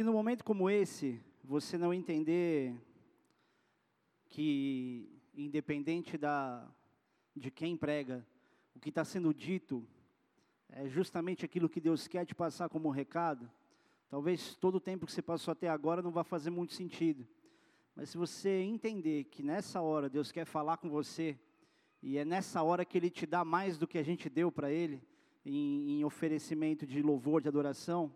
Se no momento como esse, você não entender que, independente da, de quem prega, o que está sendo dito é justamente aquilo que Deus quer te passar como recado, talvez todo o tempo que você passou até agora não vá fazer muito sentido. Mas se você entender que nessa hora Deus quer falar com você, e é nessa hora que Ele te dá mais do que a gente deu para Ele, em, em oferecimento de louvor, de adoração,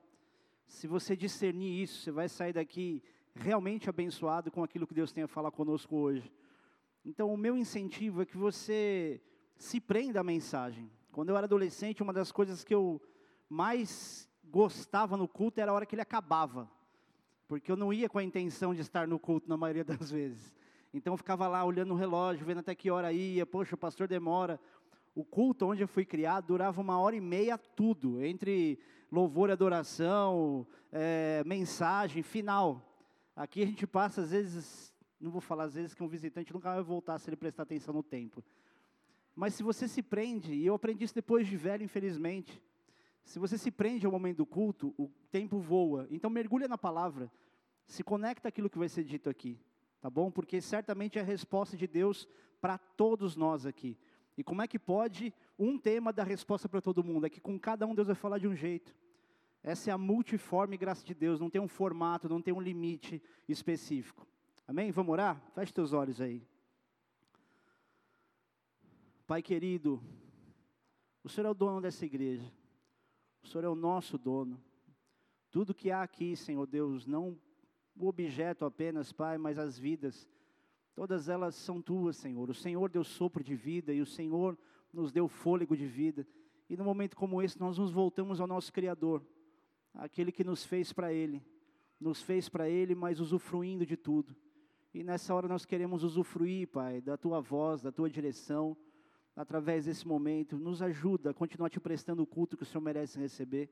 se você discernir isso, você vai sair daqui realmente abençoado com aquilo que Deus tem a falar conosco hoje. Então, o meu incentivo é que você se prenda à mensagem. Quando eu era adolescente, uma das coisas que eu mais gostava no culto era a hora que ele acabava, porque eu não ia com a intenção de estar no culto na maioria das vezes. Então eu ficava lá olhando o relógio, vendo até que hora ia, poxa, o pastor demora. O culto onde eu fui criado durava uma hora e meia tudo, entre louvor e adoração, é, mensagem, final. Aqui a gente passa, às vezes, não vou falar às vezes que um visitante nunca vai voltar se ele prestar atenção no tempo. Mas se você se prende, e eu aprendi isso depois de velho, infelizmente, se você se prende ao momento do culto, o tempo voa. Então mergulha na palavra, se conecta aquilo que vai ser dito aqui, tá bom? Porque certamente é a resposta de Deus para todos nós aqui. E como é que pode um tema dar resposta para todo mundo? É que com cada um Deus vai falar de um jeito. Essa é a multiforme graça de Deus, não tem um formato, não tem um limite específico. Amém? Vamos orar? Feche teus olhos aí. Pai querido, o Senhor é o dono dessa igreja, o Senhor é o nosso dono. Tudo que há aqui, Senhor Deus, não o objeto apenas, Pai, mas as vidas Todas elas são tuas, Senhor. O Senhor deu sopro de vida e o Senhor nos deu fôlego de vida. E num momento como esse, nós nos voltamos ao nosso Criador, aquele que nos fez para Ele, nos fez para Ele, mas usufruindo de tudo. E nessa hora nós queremos usufruir, Pai, da Tua voz, da Tua direção, através desse momento. Nos ajuda a continuar te prestando o culto que o Senhor merece receber.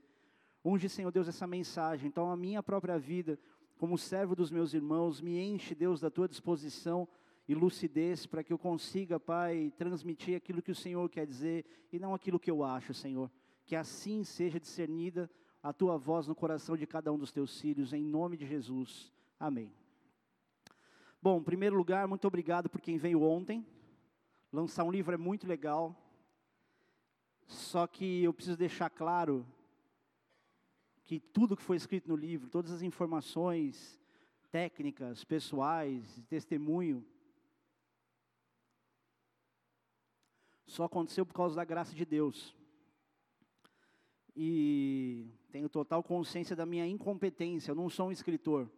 Unge, Senhor Deus, essa mensagem. Então, a minha própria vida como servo dos meus irmãos, me enche, Deus, da tua disposição e lucidez para que eu consiga, Pai, transmitir aquilo que o Senhor quer dizer e não aquilo que eu acho, Senhor. Que assim seja discernida a tua voz no coração de cada um dos teus filhos, em nome de Jesus. Amém. Bom, em primeiro lugar, muito obrigado por quem veio ontem. Lançar um livro é muito legal. Só que eu preciso deixar claro que tudo que foi escrito no livro, todas as informações técnicas, pessoais, testemunho, só aconteceu por causa da graça de Deus. E tenho total consciência da minha incompetência, eu não sou um escritor.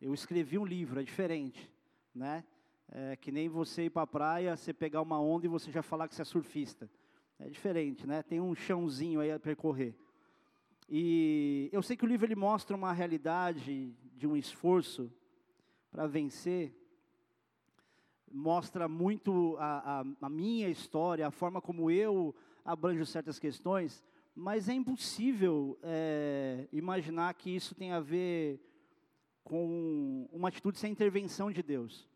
Eu escrevi um livro, é diferente, né? É que nem você ir para a praia, você pegar uma onda e você já falar que você é surfista. É diferente, né? Tem um chãozinho aí a percorrer. E eu sei que o livro ele mostra uma realidade de um esforço para vencer, mostra muito a, a, a, minha história, a forma como eu abranjo certas questões, mas é impossível é, imaginar que isso tem a ver com uma atitude sem intervenção de Deus.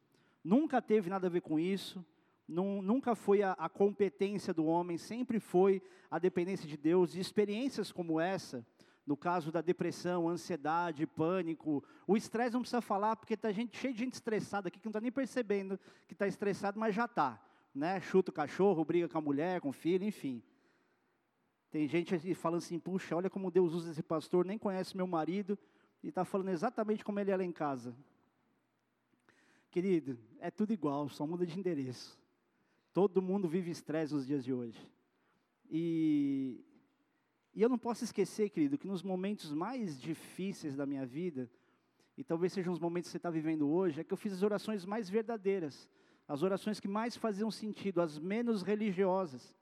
Nunca teve nada a ver com isso, nunca foi a, a, competência do homem, sempre foi a dependência de Deus. E experiências como essa, no caso da depressão, ansiedade, pânico, o estresse não precisa falar, porque está gente, cheio de gente estressada aqui que não está nem percebendo que está estressado, mas já está. Né? Chuta o cachorro, briga com a mulher, com o filho, enfim. Tem gente falando assim, puxa, olha como Deus usa esse pastor, nem conhece meu marido, e está falando exatamente como ele é lá em casa. Querido, é tudo igual, só muda de endereço. Todo mundo vive estresse nos dias de hoje. E, e eu não posso esquecer, querido, que nos momentos mais difíceis da minha vida, e talvez sejam os momentos que você está vivendo hoje, é que eu fiz as orações mais verdadeiras, as orações que mais faziam sentido, as menos religiosas.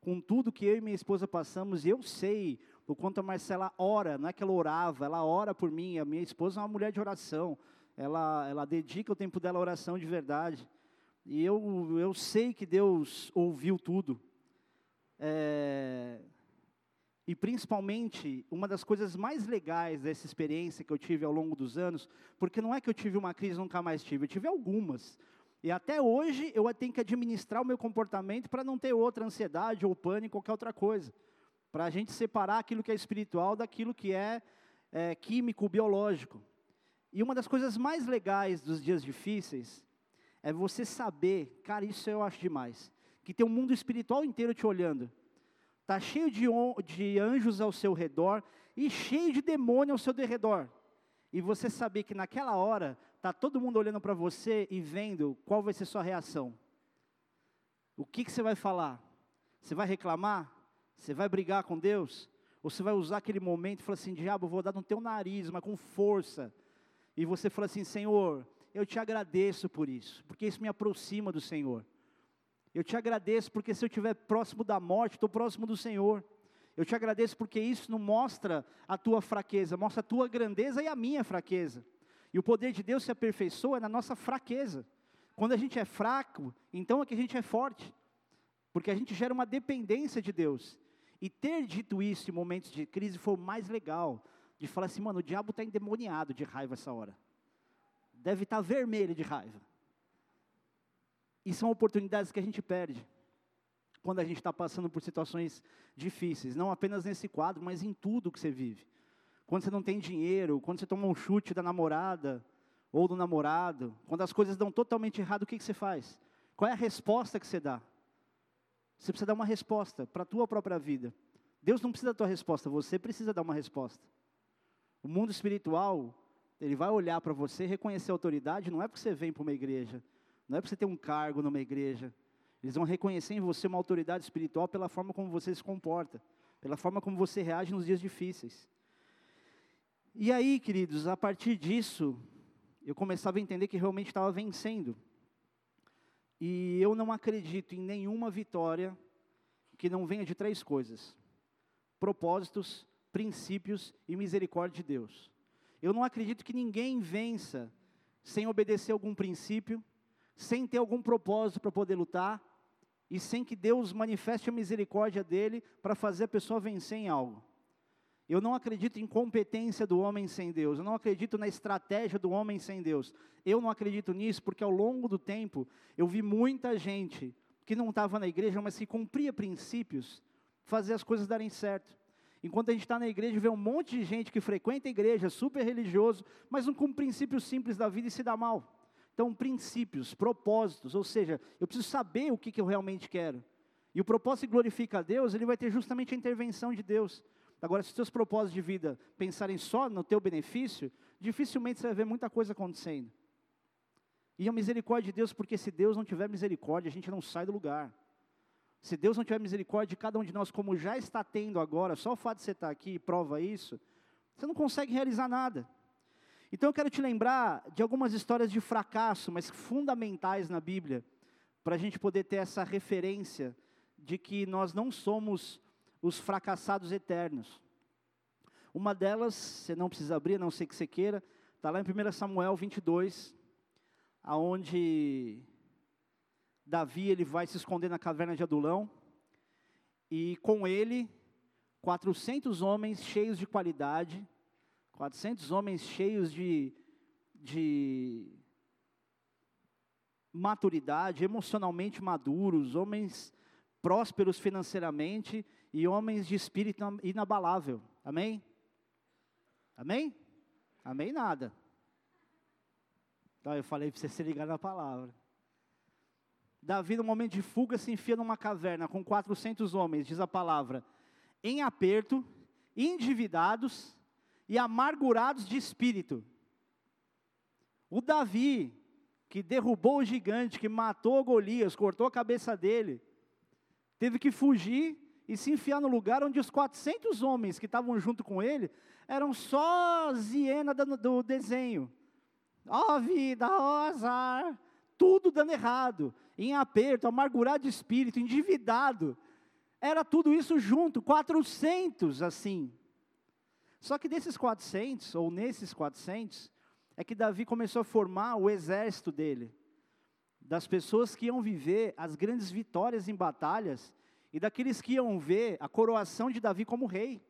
Com tudo que eu e minha esposa passamos, e eu sei o quanto a Marcela ora, não é que ela orava, ela ora por mim, a minha esposa é uma mulher de oração, ela, ela dedica o tempo dela à oração de verdade. E eu, eu sei que Deus ouviu tudo. É, e principalmente, uma das coisas mais legais dessa experiência que eu tive ao longo dos anos, porque não é que eu tive uma crise nunca mais tive, eu tive algumas. E até hoje eu tenho que administrar o meu comportamento para não ter outra ansiedade ou pânico, qualquer outra coisa. Para a gente separar aquilo que é espiritual daquilo que é, é, químico, biológico. E uma das coisas mais legais dos dias difíceis é você saber, cara, isso eu acho demais, que tem um mundo espiritual inteiro te olhando. Está cheio de, de anjos ao seu redor e cheio de demônio ao seu derredor. E você saber que naquela hora está todo mundo olhando para você e vendo qual vai ser sua reação. O que, que você vai falar? Você vai reclamar? Você vai brigar com Deus? Ou você vai usar aquele momento e falar assim, diabo, eu vou dar no teu nariz, mas com força e você fala assim: Senhor, eu te agradeço por isso, porque isso me aproxima do Senhor. Eu te agradeço porque se eu estiver próximo da morte, estou próximo do Senhor. Eu te agradeço porque isso não mostra a tua fraqueza, mostra a tua grandeza e a minha fraqueza. E o poder de Deus se aperfeiçoa na nossa fraqueza. Quando a gente é fraco, então é que a gente é forte. Porque a gente gera uma dependência de Deus. E ter dito isso em momentos de crise foi o mais legal de falar assim, mano, o diabo está endemoniado de raiva essa hora. Deve estar vermelho de raiva. E são oportunidades que a gente perde quando a gente está passando por situações difíceis, não apenas nesse quadro, mas em tudo que você vive. Quando você não tem dinheiro, quando você toma um chute da namorada ou do namorado, quando as coisas dão totalmente errado, o que, que você faz? Qual é a resposta que você dá? Você precisa dar uma resposta para a tua própria vida. Deus não precisa da tua resposta, você precisa dar uma resposta. O mundo espiritual, ele vai olhar para você, reconhecer a autoridade, não é porque você vem para uma igreja, não é porque você tem um cargo numa igreja. Eles vão reconhecer em você uma autoridade espiritual pela forma como você se comporta, pela forma como você reage nos dias difíceis. E aí, queridos, a partir disso, eu começava a entender que realmente estava vencendo. E eu não acredito em nenhuma vitória que não venha de três coisas: propósitos, princípios e misericórdia de Deus. Eu não acredito que ninguém vença sem obedecer algum princípio, sem ter algum propósito para poder lutar e sem que Deus manifeste a misericórdia dele para fazer a pessoa vencer em algo. Eu não acredito em competência do homem sem Deus, eu não acredito na estratégia do homem sem Deus. Eu não acredito nisso porque ao longo do tempo eu vi muita gente que não estava na igreja, mas que cumpria princípios, fazer as coisas darem certo. Enquanto a gente está na igreja, vê um monte de gente que frequenta a igreja, super religioso, mas não cumpre princípios simples da vida e se dá mal. Então, princípios, propósitos, ou seja, eu preciso saber o que, que eu realmente quero. E o propósito que glorifica a Deus, ele vai ter justamente a intervenção de Deus. Agora, se os teus propósitos de vida pensarem só no teu benefício, dificilmente você vai ver muita coisa acontecendo. E a misericórdia de Deus, porque se Deus não tiver misericórdia, a gente não sai do lugar. Se Deus não tiver misericórdia de cada um de nós, como já está tendo agora, só o fato de você estar aqui prova isso, você não consegue realizar nada. Então eu quero te lembrar de algumas histórias de fracasso, mas fundamentais na Bíblia, para a gente poder ter essa referência de que nós não somos os fracassados eternos. Uma delas, você não precisa abrir, não sei que você queira, está lá em 1 Samuel 22, aonde Davi ele vai se esconder na caverna de Adulão e com ele 400 homens cheios de qualidade, 400 homens cheios de, de maturidade, emocionalmente maduros, homens prósperos financeiramente e homens de espírito inabalável. Amém? Amém? Amém nada. Então eu falei para você se ligar na palavra. Davi, no momento de fuga, se enfia numa caverna com 400 homens, diz a palavra, em aperto, endividados e amargurados de espírito. O Davi, que derrubou o gigante, que matou Golias, cortou a cabeça dele, teve que fugir e se enfiar no lugar onde os 400 homens que estavam junto com ele eram só ziena do, desenho. Ó oh, vida, ó oh, azar, tudo dando errado em aperto, amargurado de espírito, endividado. Era tudo isso junto, 400 assim. Só que desses 400, ou nesses 400, é que Davi começou a formar o exército dele, das pessoas que iam viver as grandes vitórias em batalhas e daqueles que iam ver a coroação de Davi como rei.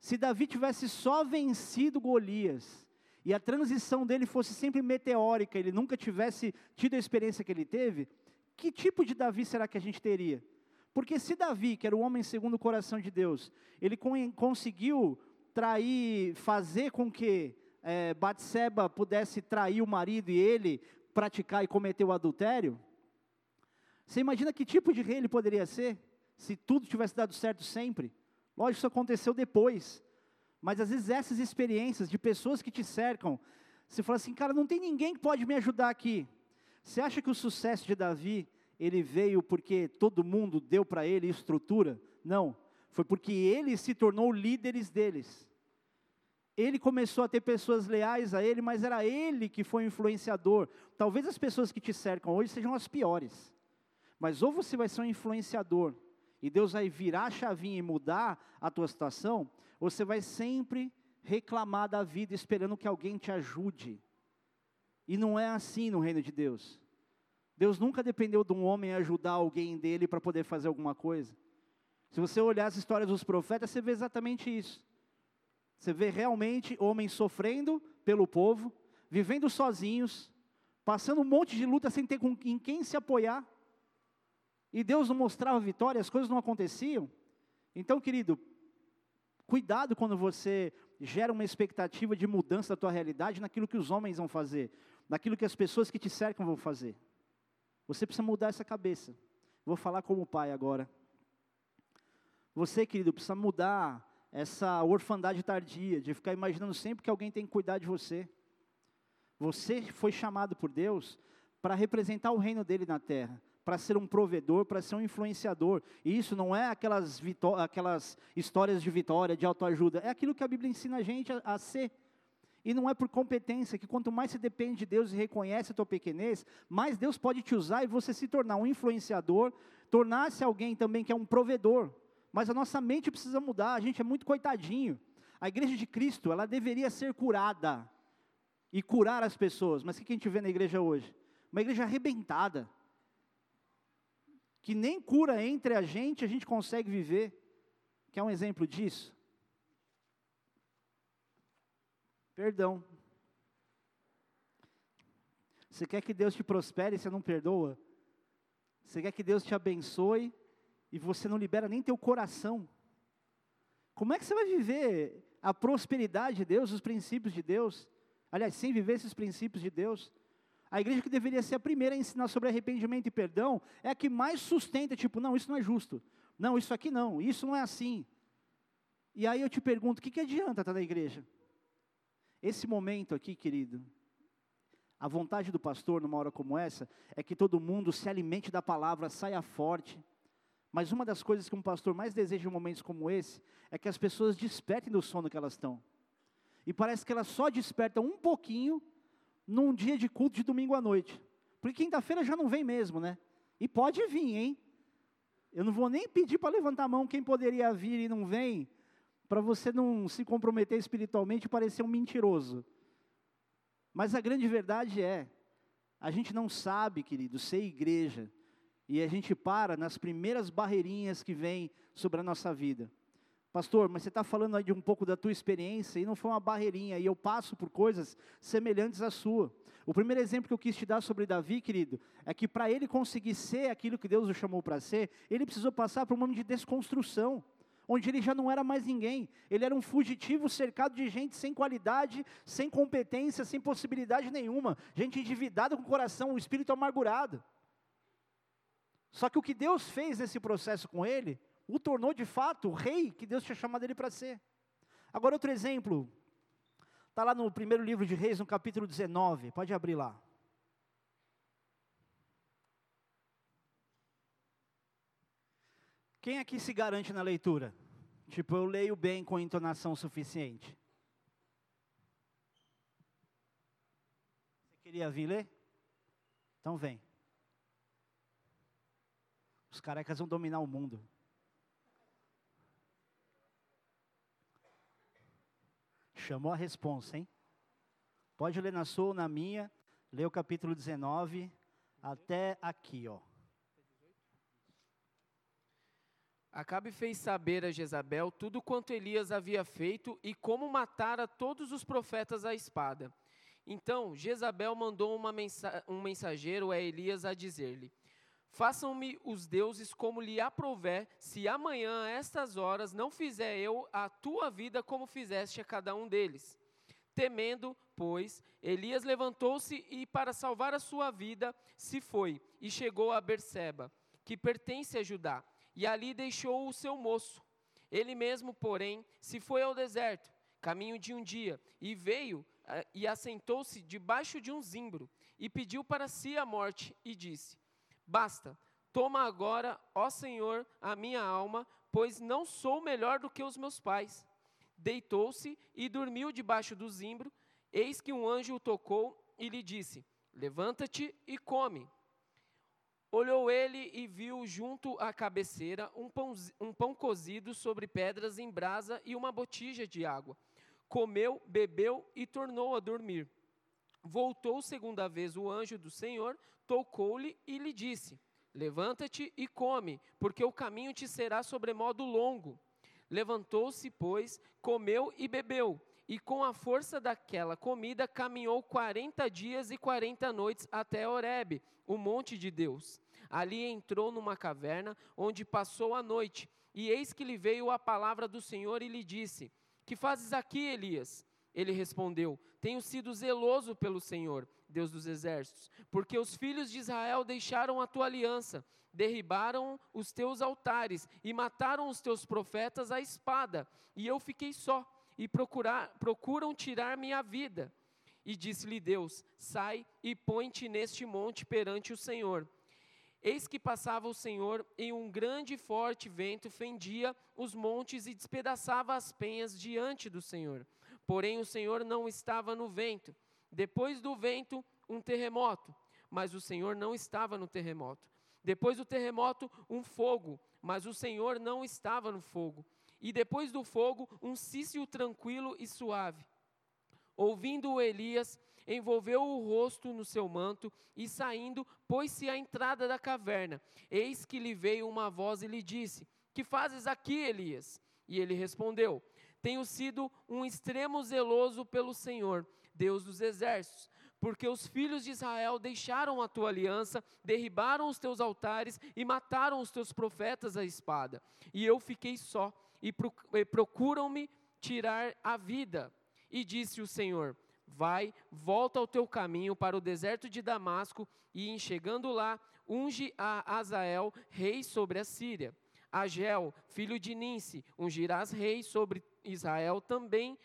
Se Davi tivesse só vencido Golias, e a transição dele fosse sempre meteórica, ele nunca tivesse tido a experiência que ele teve, que tipo de Davi será que a gente teria? Porque se Davi, que era o homem segundo o coração de Deus, ele conseguiu trair, fazer com que é, Batseba pudesse trair o marido e ele praticar e cometer o adultério? Você imagina que tipo de rei ele poderia ser? Se tudo tivesse dado certo sempre? Lógico, isso aconteceu depois. Mas às vezes essas experiências de pessoas que te cercam, você fala assim, cara, não tem ninguém que pode me ajudar aqui. Você acha que o sucesso de Davi, ele veio porque todo mundo deu para ele estrutura? Não. Foi porque ele se tornou líderes deles. Ele começou a ter pessoas leais a ele, mas era ele que foi influenciador. Talvez as pessoas que te cercam hoje sejam as piores. Mas ou você vai ser um influenciador, e Deus vai virar a chavinha e mudar a tua situação, você vai sempre reclamar da vida esperando que alguém te ajude. E não é assim no reino de Deus. Deus nunca dependeu de um homem ajudar alguém dele para poder fazer alguma coisa. Se você olhar as histórias dos profetas, você vê exatamente isso. Você vê realmente homens sofrendo pelo povo, vivendo sozinhos, passando um monte de luta sem ter em quem se apoiar. E Deus não mostrava vitória, as coisas não aconteciam. Então, querido, cuidado quando você gera uma expectativa de mudança da tua realidade naquilo que os homens vão fazer, naquilo que as pessoas que te cercam vão fazer. Você precisa mudar essa cabeça. Vou falar como pai agora. Você, querido, precisa mudar essa orfandade tardia, de ficar imaginando sempre que alguém tem que cuidar de você. Você foi chamado por Deus para representar o reino dele na terra para ser um provedor, para ser um influenciador. E isso não é aquelas, aquelas histórias de vitória, de autoajuda, é aquilo que a Bíblia ensina a gente a, a ser. E não é por competência, que quanto mais você depende de Deus e reconhece a tua pequenez, mais Deus pode te usar e você se tornar um influenciador, tornar-se alguém também que é um provedor. Mas a nossa mente precisa mudar, a gente é muito coitadinho. A igreja de Cristo, ela deveria ser curada e curar as pessoas. Mas o que a gente vê na igreja hoje? Uma igreja arrebentada que nem cura entre a gente a gente consegue viver. Quer um exemplo disso? Perdão. Você quer que Deus te prospere e você não perdoa? Você quer que Deus te abençoe e você não libera nem teu coração? Como é que você vai viver a prosperidade de Deus, os princípios de Deus? Aliás, sem viver esses princípios de Deus, a igreja que deveria ser a primeira a ensinar sobre arrependimento e perdão é a que mais sustenta, tipo, não, isso não é justo. Não, isso aqui não, isso não é assim. E aí eu te pergunto, o que, que adianta estar na igreja? Esse momento aqui, querido, a vontade do pastor numa hora como essa é que todo mundo se alimente da palavra, saia forte. Mas uma das coisas que um pastor mais deseja em momentos como esse é que as pessoas despertem do sono que elas estão. E parece que elas só despertam um pouquinho num dia de culto de domingo à noite. Porque quinta-feira já não vem mesmo, né? E pode vir, hein? Eu não vou nem pedir para levantar a mão quem poderia vir e não vem, para você não se comprometer espiritualmente e parecer um mentiroso. Mas a grande verdade é, a gente não sabe, querido, ser igreja, e a gente para nas primeiras barreirinhas que vêm sobre a nossa vida. Pastor, mas você está falando aí de um pouco da tua experiência e não foi uma barreirinha, e eu passo por coisas semelhantes à sua. O primeiro exemplo que eu quis te dar sobre Davi, querido, é que para ele conseguir ser aquilo que Deus o chamou para ser, ele precisou passar por um momento de desconstrução, onde ele já não era mais ninguém, ele era um fugitivo cercado de gente sem qualidade, sem competência, sem possibilidade nenhuma, gente endividada com o coração, o espírito amargurado. Só que o que Deus fez nesse processo com ele o tornou de fato o rei que Deus tinha chamado ele para ser. Agora, outro exemplo, está lá no primeiro livro de Reis, no capítulo 19, pode abrir lá. Quem aqui se garante na leitura? Tipo, eu leio bem com entonação suficiente. Você queria vir ler? Então vem. Os carecas vão dominar o mundo. Chamou a responsa, hein? Pode ler na sua ou na minha, lê o capítulo 19 até aqui, ó. Acabe fez saber a Jezabel tudo quanto Elias havia feito e como matara todos os profetas à espada. Então Jezabel mandou mensa um mensageiro a Elias a dizer-lhe: Façam-me os deuses como lhe aprouver, se amanhã, a estas horas, não fizer eu a tua vida como fizeste a cada um deles. Temendo, pois, Elias levantou-se e, para salvar a sua vida, se foi e chegou a Berseba, que pertence a Judá, e ali deixou o seu moço. Ele mesmo, porém, se foi ao deserto, caminho de um dia, e veio uh, e assentou-se debaixo de um zimbro, e pediu para si a morte, e disse: Basta, toma agora, ó Senhor, a minha alma, pois não sou melhor do que os meus pais. Deitou-se e dormiu debaixo do zimbro. Eis que um anjo o tocou e lhe disse: Levanta-te e come. Olhou ele e viu junto à cabeceira um pão, um pão cozido sobre pedras em brasa e uma botija de água. Comeu, bebeu e tornou a dormir. Voltou segunda vez o anjo do Senhor, tocou-lhe e lhe disse: Levanta-te e come, porque o caminho te será sobremodo longo. Levantou-se, pois, comeu e bebeu, e com a força daquela comida caminhou quarenta dias e quarenta noites até Horebe, o monte de Deus. Ali entrou numa caverna, onde passou a noite, e eis que lhe veio a palavra do Senhor e lhe disse: Que fazes aqui, Elias? Ele respondeu: Tenho sido zeloso pelo Senhor, Deus dos exércitos, porque os filhos de Israel deixaram a tua aliança, derribaram os teus altares e mataram os teus profetas à espada, e eu fiquei só, e procurar, procuram tirar minha vida. E disse-lhe Deus: Sai e põe-te neste monte perante o Senhor. Eis que passava o Senhor, e um grande e forte vento fendia os montes e despedaçava as penhas diante do Senhor. Porém, o Senhor não estava no vento. Depois do vento, um terremoto, mas o Senhor não estava no terremoto. Depois do terremoto, um fogo, mas o Senhor não estava no fogo. E depois do fogo, um cício tranquilo e suave. Ouvindo Elias, envolveu o rosto no seu manto e saindo, pôs-se à entrada da caverna. Eis que lhe veio uma voz e lhe disse: Que fazes aqui, Elias? E ele respondeu: tenho sido um extremo zeloso pelo Senhor, Deus dos exércitos, porque os filhos de Israel deixaram a tua aliança, derribaram os teus altares e mataram os teus profetas à espada. E eu fiquei só, e procuram-me tirar a vida. E disse o Senhor: Vai, volta ao teu caminho para o deserto de Damasco, e em chegando lá, unge a Azael, rei sobre a Síria. Agel, filho de Ninse, ungirás rei sobre Israel também.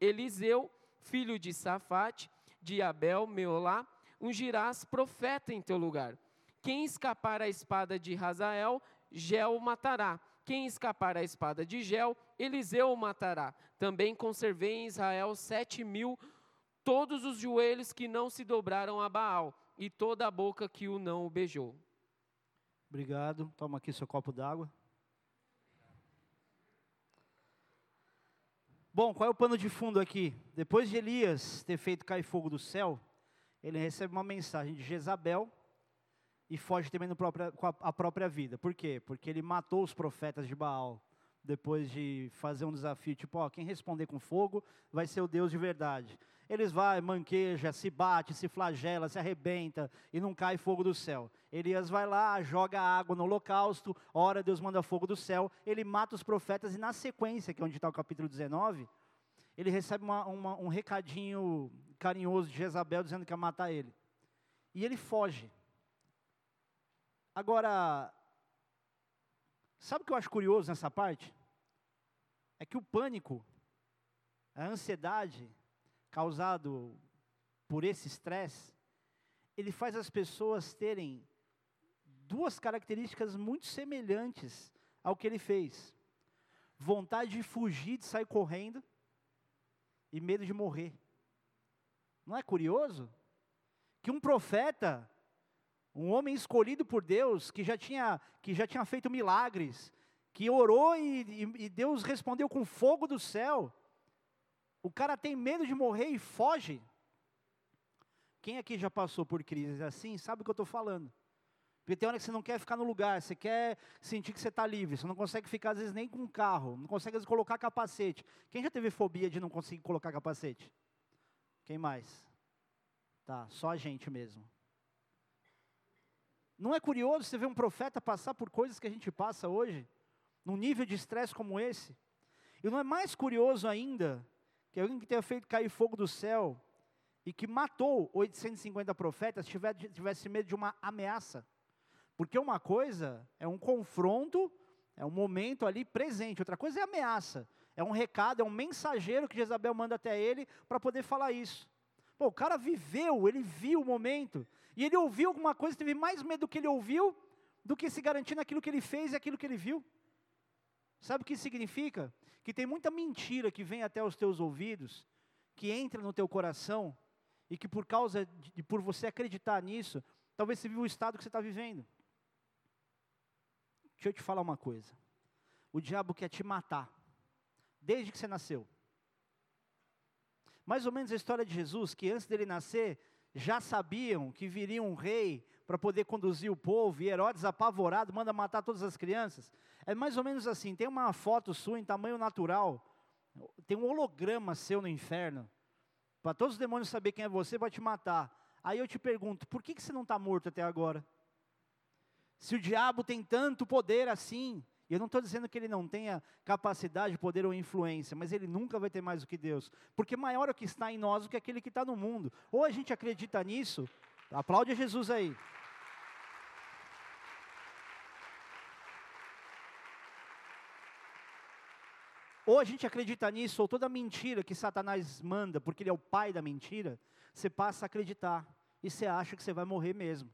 Eliseu, filho de Safate, de Abel, Meolá, ungirás profeta em teu lugar. Quem escapar à espada de Razael, Gel matará. Quem escapar à espada de Gel, Eliseu o matará. Também conservei em Israel sete mil, todos os joelhos que não se dobraram a Baal, e toda a boca que o não beijou. Obrigado. Toma aqui seu copo d'água. Bom, qual é o pano de fundo aqui? Depois de Elias ter feito cair fogo do céu, ele recebe uma mensagem de Jezabel e foge também própria, com a, a própria vida. Por quê? Porque ele matou os profetas de Baal depois de fazer um desafio, tipo, ó, quem responder com fogo vai ser o Deus de verdade. Eles vai, manqueja, se bate, se flagela, se arrebenta e não cai fogo do céu. Elias vai lá, joga água no holocausto, ora Deus manda fogo do céu, ele mata os profetas e na sequência, que é onde está o capítulo 19, ele recebe uma, uma, um recadinho carinhoso de Jezabel dizendo que ia matar ele. E ele foge. Agora, sabe o que eu acho curioso nessa parte? É que o pânico, a ansiedade, causado por esse estresse, ele faz as pessoas terem duas características muito semelhantes ao que ele fez: vontade de fugir, de sair correndo, e medo de morrer. Não é curioso? Que um profeta, um homem escolhido por Deus, que já tinha, que já tinha feito milagres, que orou e, e, Deus respondeu com fogo do céu, o cara tem medo de morrer e foge. Quem aqui já passou por crises assim, sabe o que eu estou falando. Porque tem hora que você não quer ficar no lugar, você quer sentir que você está livre, você não consegue ficar às vezes nem com um carro, não consegue vezes, colocar capacete. Quem já teve fobia de não conseguir colocar capacete? Quem mais? Tá, só a gente mesmo. Não é curioso você ver um profeta passar por coisas que a gente passa hoje, num nível de estresse como esse? E não é mais curioso ainda que alguém que tenha feito cair fogo do céu e que matou 850 profetas tivesse, medo de uma ameaça. Porque uma coisa é um confronto, é um momento ali presente, outra coisa é ameaça. É um recado, é um mensageiro que Jezabel manda até ele para poder falar isso. Pô, o cara viveu, ele viu o momento, e ele ouviu alguma coisa, teve mais medo do que ele ouviu do que se garantir naquilo que ele fez e aquilo que ele viu. Sabe o que significa? Que tem muita mentira que vem até os teus ouvidos, que entra no teu coração, e que por causa de, por você acreditar nisso, talvez você viva o estado que você está vivendo. Deixa eu te falar uma coisa. O diabo quer te matar, desde que você nasceu. Mais ou menos a história de Jesus, que antes dele nascer, já sabiam que viria um rei para poder conduzir o povo, e Herodes apavorado manda matar todas as crianças. É mais ou menos assim, tem uma foto sua em tamanho natural, tem um holograma seu no inferno, para todos os demônios saber quem é você, para te matar. Aí eu te pergunto, por que, que você não está morto até agora? Se o diabo tem tanto poder assim, e eu não estou dizendo que ele não tenha capacidade, poder ou influência, mas ele nunca vai ter mais do que Deus, porque maior é o que está em nós do que aquele que está no mundo. Ou a gente acredita nisso, aplaude Jesus aí. Ou a gente acredita nisso, ou toda mentira que Satanás manda, porque ele é o pai da mentira, você passa a acreditar, e você acha que você vai morrer mesmo.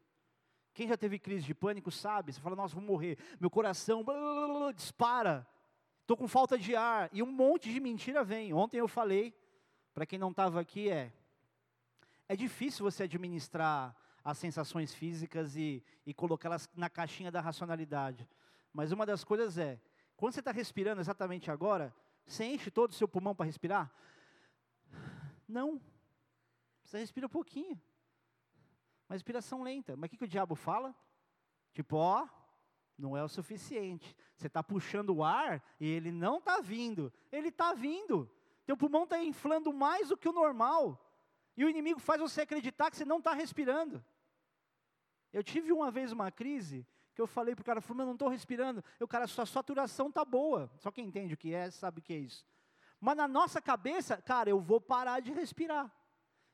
Quem já teve crise de pânico sabe, você fala, nossa, vou morrer, meu coração blá, blá, blá, dispara, estou com falta de ar, e um monte de mentira vem. Ontem eu falei, para quem não estava aqui, é, é difícil você administrar as sensações físicas e, e colocá-las na caixinha da racionalidade. Mas uma das coisas é, quando você está respirando exatamente agora, você enche todo o seu pulmão para respirar? Não. Você respira um pouquinho. Uma respiração lenta. Mas o que, que o diabo fala? Tipo, ó, não é o suficiente. Você está puxando o ar e ele não está vindo. Ele está vindo. Teu pulmão está inflando mais do que o normal. E o inimigo faz você acreditar que você não está respirando. Eu tive uma vez uma crise que eu falei para o cara, eu não estou respirando. O cara, sua saturação está boa. Só quem entende o que é, sabe o que é isso. Mas na nossa cabeça, cara, eu vou parar de respirar.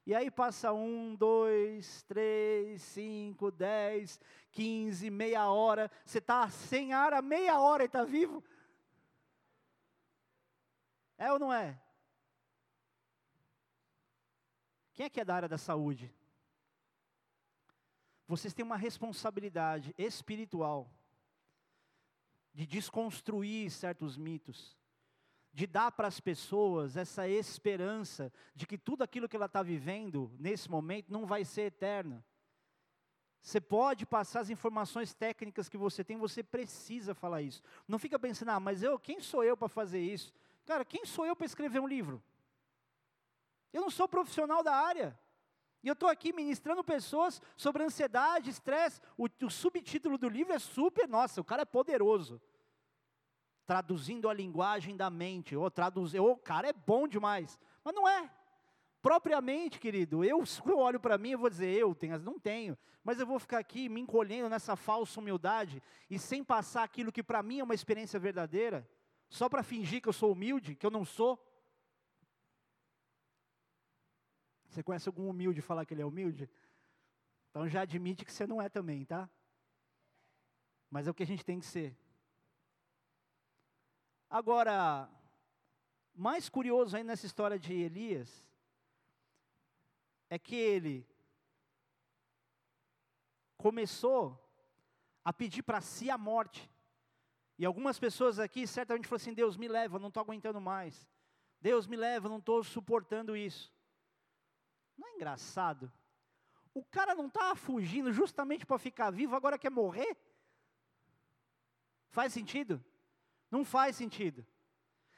E aí passa um, dois, três, cinco, dez, quinze, meia hora. Você está sem ar há meia hora e está vivo? É ou não é? Quem é que é da área da saúde? Vocês têm uma responsabilidade espiritual de desconstruir certos mitos de dar para as pessoas essa esperança de que tudo aquilo que ela está vivendo nesse momento não vai ser eterno. Você pode passar as informações técnicas que você tem, você precisa falar isso. Não fica pensando, ah, mas eu, quem sou eu para fazer isso? Cara, quem sou eu para escrever um livro? Eu não sou profissional da área. E eu estou aqui ministrando pessoas sobre ansiedade, estresse. O, o subtítulo do livro é super, nossa, o cara é poderoso traduzindo a linguagem da mente, ou traduzir, o cara é bom demais, mas não é. Propriamente, querido, eu, eu olho para mim, eu vou dizer, eu tenho, não tenho, mas eu vou ficar aqui me encolhendo nessa falsa humildade e sem passar aquilo que para mim é uma experiência verdadeira, só para fingir que eu sou humilde, que eu não sou. Você conhece algum humilde falar que ele é humilde? Então já admite que você não é também, tá? Mas é o que a gente tem que ser. Agora, mais curioso ainda nessa história de Elias, é que ele começou a pedir para si a morte. E algumas pessoas aqui certamente falaram assim: Deus me leva, não estou aguentando mais. Deus me leva, não estou suportando isso. Não é engraçado? O cara não estava fugindo justamente para ficar vivo, agora quer morrer? Faz sentido? Não faz sentido.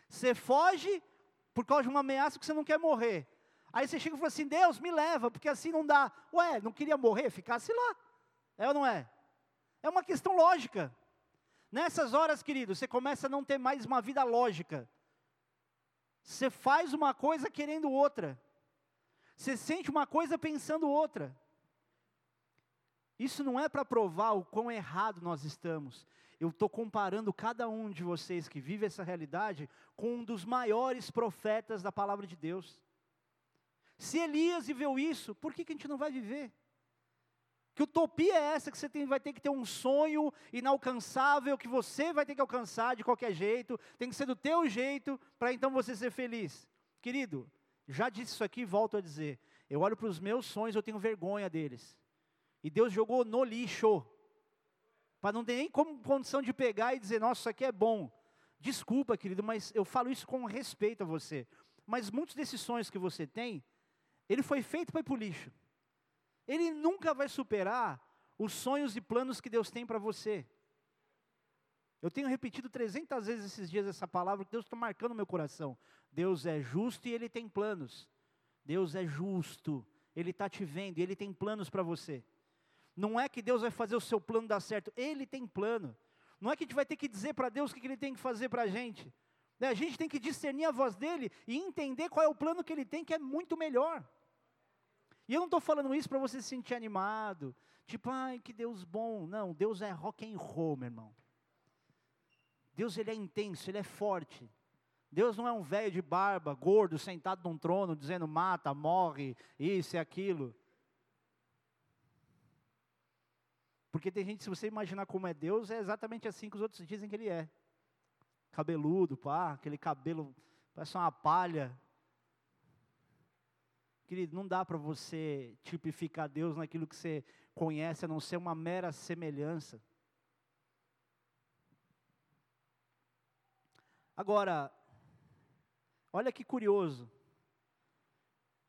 Você foge por causa de uma ameaça que você não quer morrer. Aí você chega e fala assim: Deus, me leva, porque assim não dá. Ué, não queria morrer? Ficasse lá. É ou não é? É uma questão lógica. Nessas horas, querido, você começa a não ter mais uma vida lógica. Você faz uma coisa querendo outra. Você sente uma coisa pensando outra. Isso não é para provar o quão errado nós estamos. Eu estou comparando cada um de vocês que vive essa realidade com um dos maiores profetas da palavra de Deus. Se Elias viveu isso, por que, que a gente não vai viver? Que utopia é essa que você tem, vai ter que ter um sonho inalcançável que você vai ter que alcançar de qualquer jeito, tem que ser do teu jeito para então você ser feliz. Querido, já disse isso aqui, volto a dizer. Eu olho para os meus sonhos, eu tenho vergonha deles. E Deus jogou no lixo. Para não ter nem como condição de pegar e dizer, nossa, isso aqui é bom. Desculpa, querido, mas eu falo isso com respeito a você. Mas muitos desses sonhos que você tem, ele foi feito para ir para o lixo. Ele nunca vai superar os sonhos e planos que Deus tem para você. Eu tenho repetido 300 vezes esses dias essa palavra que Deus está marcando no meu coração. Deus é justo e Ele tem planos. Deus é justo, Ele está te vendo e Ele tem planos para você. Não é que Deus vai fazer o seu plano dar certo, Ele tem plano. Não é que a gente vai ter que dizer para Deus o que Ele tem que fazer para a gente. Né, a gente tem que discernir a voz dEle e entender qual é o plano que Ele tem, que é muito melhor. E eu não estou falando isso para você se sentir animado, tipo, ai, que Deus bom. Não, Deus é rock and roll, meu irmão. Deus ele é intenso, ele é forte. Deus não é um velho de barba, gordo, sentado num trono, dizendo mata, morre, isso e aquilo. Porque tem gente, se você imaginar como é Deus, é exatamente assim que os outros dizem que ele é. Cabeludo, pá, aquele cabelo, parece uma palha, Querido, não dá para você tipificar Deus naquilo que você conhece, a não ser uma mera semelhança. Agora, olha que curioso.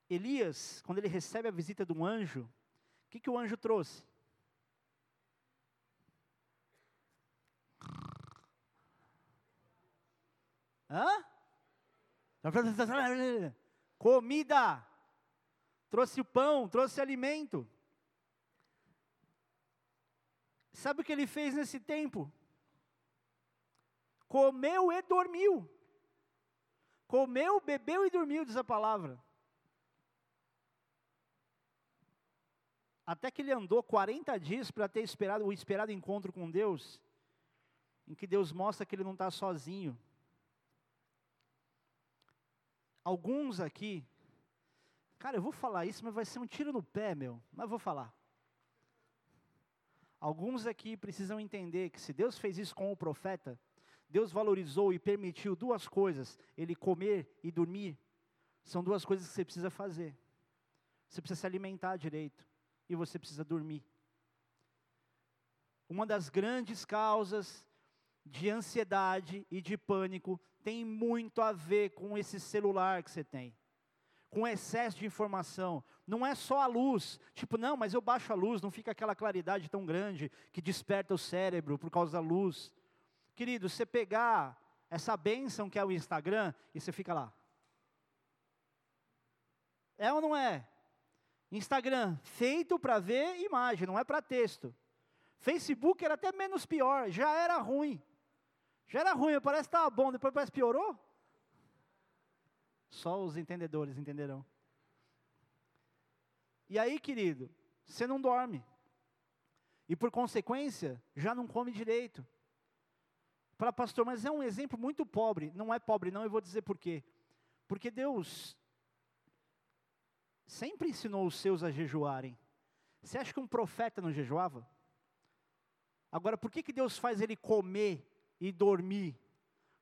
Elias, quando ele recebe a visita de um anjo, o que, que o anjo trouxe? Hã? Comida trouxe o pão, trouxe alimento. Sabe o que ele fez nesse tempo? Comeu e dormiu. Comeu, bebeu e dormiu, diz a palavra. Até que ele andou 40 dias para ter esperado o esperado encontro com Deus, em que Deus mostra que ele não está sozinho. Alguns aqui Cara, eu vou falar isso, mas vai ser um tiro no pé, meu. Mas vou falar. Alguns aqui precisam entender que se Deus fez isso com o profeta, Deus valorizou e permitiu duas coisas: ele comer e dormir. São duas coisas que você precisa fazer. Você precisa se alimentar direito e você precisa dormir. Uma das grandes causas de ansiedade e de pânico tem muito a ver com esse celular que você tem com excesso de informação. Não é só a luz, tipo, não, mas eu baixo a luz, não fica aquela claridade tão grande que desperta o cérebro por causa da luz. Querido, você pegar essa bênção que é o Instagram e você fica lá. É ou não é? Instagram, feito para ver imagem, não é para texto. Facebook era até menos pior, já era ruim. Já era ruim, parece que estava bom, depois parece que piorou. Só os entendedores entenderão. E aí, querido, você não dorme. E por consequência, já não come direito. Para pastor, mas é um exemplo muito pobre. Não é pobre, não, eu vou dizer por quê. Porque Deus sempre ensinou os seus a jejuarem. Você acha que um profeta não jejuava? Agora, por que, que Deus faz ele comer e dormir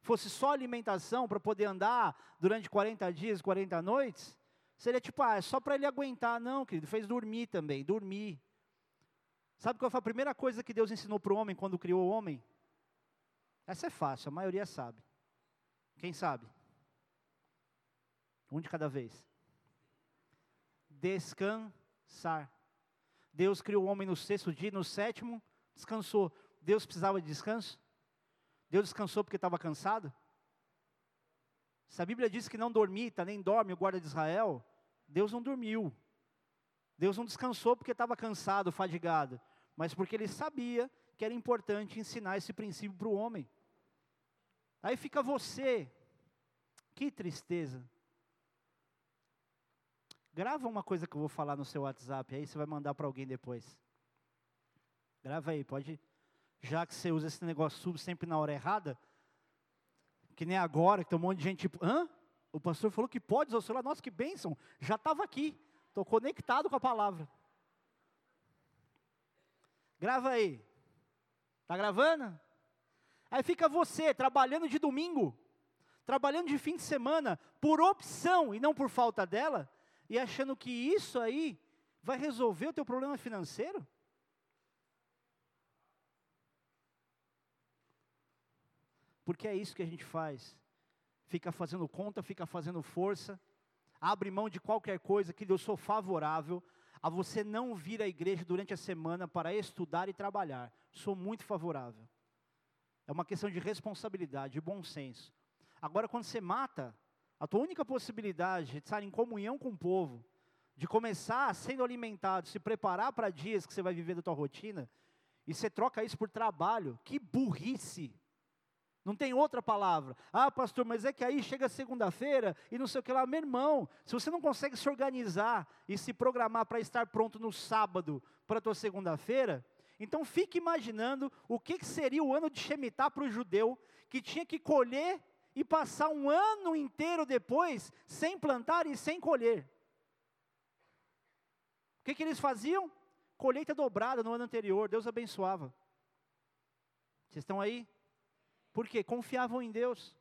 fosse só alimentação para poder andar durante 40 dias, 40 noites, seria tipo, ah, é só para ele aguentar. Não, querido, fez dormir também, dormir. Sabe qual foi a primeira coisa que Deus ensinou para o homem quando criou o homem? Essa é fácil, a maioria sabe. Quem sabe? Um de cada vez. Descansar. Deus criou o homem no sexto dia, no sétimo, descansou. Deus precisava de descanso? Deus descansou porque estava cansado? Se a Bíblia diz que não dormita, nem dorme o guarda de Israel, Deus não dormiu. Deus não descansou porque estava cansado, fadigado, mas porque ele sabia que era importante ensinar esse princípio para o homem. Aí fica você, que tristeza. Grava uma coisa que eu vou falar no seu WhatsApp, aí você vai mandar para alguém depois. Grava aí, pode. Já que você usa esse negócio sub sempre na hora errada, que nem agora, que tem um monte de gente tipo, hã? O pastor falou que pode usar o celular. Nossa, que bênção. Já estava aqui. Estou conectado com a palavra. Grava aí. Tá gravando? Aí fica você trabalhando de domingo, trabalhando de fim de semana, por opção e não por falta dela, e achando que isso aí vai resolver o teu problema financeiro? Porque é isso que a gente faz. Fica fazendo conta, fica fazendo força, abre mão de qualquer coisa que eu sou favorável a você não vir à igreja durante a semana para estudar e trabalhar. Sou muito favorável. É uma questão de responsabilidade, de bom senso. Agora, quando você mata, a tua única possibilidade de estar em comunhão com o povo, de começar sendo alimentado, se preparar para dias que você vai viver da tua rotina, e você troca isso por trabalho, que burrice! Não tem outra palavra. Ah, pastor, mas é que aí chega segunda-feira e não sei o que lá. Meu irmão, se você não consegue se organizar e se programar para estar pronto no sábado para a tua segunda-feira, então fique imaginando o que, que seria o ano de Shemitah para o judeu, que tinha que colher e passar um ano inteiro depois sem plantar e sem colher. O que, que eles faziam? Colheita dobrada no ano anterior, Deus abençoava. Vocês estão aí? Porque confiavam em Deus.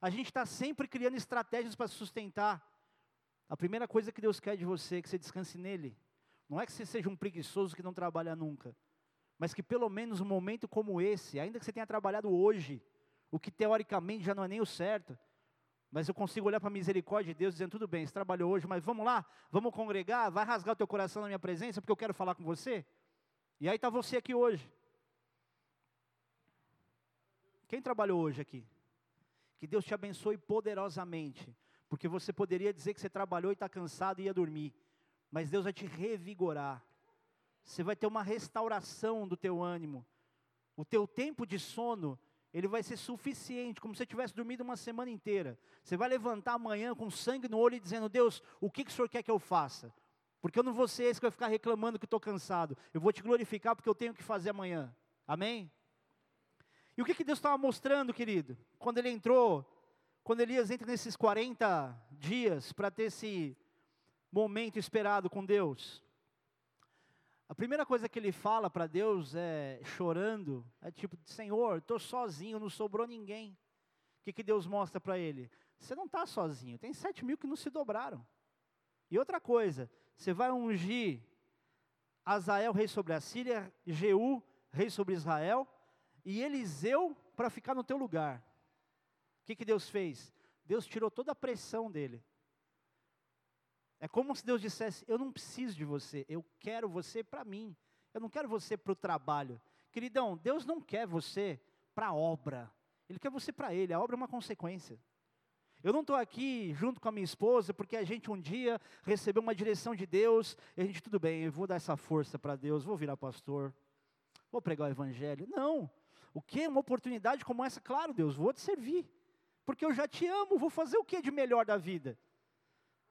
A gente está sempre criando estratégias para sustentar. A primeira coisa que Deus quer de você é que você descanse nele. Não é que você seja um preguiçoso que não trabalha nunca, mas que pelo menos um momento como esse, ainda que você tenha trabalhado hoje, o que teoricamente já não é nem o certo, mas eu consigo olhar para a misericórdia de Deus dizendo: tudo bem, você trabalhou hoje, mas vamos lá, vamos congregar, vai rasgar o teu coração na minha presença, porque eu quero falar com você. E aí está você aqui hoje. Quem trabalhou hoje aqui? Que Deus te abençoe poderosamente, porque você poderia dizer que você trabalhou e está cansado e ia dormir, mas Deus vai te revigorar. Você vai ter uma restauração do teu ânimo. O teu tempo de sono, ele vai ser suficiente, como se você tivesse dormido uma semana inteira. Você vai levantar amanhã com sangue no olho e dizendo: Deus, o que, que o Senhor quer que eu faça? Porque eu não vou ser esse que vai ficar reclamando que estou cansado. Eu vou te glorificar porque eu tenho que fazer amanhã. Amém? E o que, que Deus estava mostrando, querido? Quando ele entrou, quando Elias entra nesses 40 dias para ter esse momento esperado com Deus. A primeira coisa que ele fala para Deus é chorando, é tipo, Senhor, estou sozinho, não sobrou ninguém. O que, que Deus mostra para ele? Você não está sozinho, tem sete mil que não se dobraram. E outra coisa, você vai ungir Azael, rei sobre a Síria, Jeú, rei sobre Israel, e Eliseu para ficar no teu lugar. O que, que Deus fez? Deus tirou toda a pressão dele. É como se Deus dissesse: Eu não preciso de você, eu quero você para mim. Eu não quero você para o trabalho. Queridão, Deus não quer você para a obra. Ele quer você para Ele. A obra é uma consequência. Eu não estou aqui junto com a minha esposa porque a gente um dia recebeu uma direção de Deus e a gente, tudo bem, eu vou dar essa força para Deus, vou virar pastor, vou pregar o Evangelho. Não. O que? Uma oportunidade como essa? Claro, Deus, vou te servir. Porque eu já te amo, vou fazer o que de melhor da vida?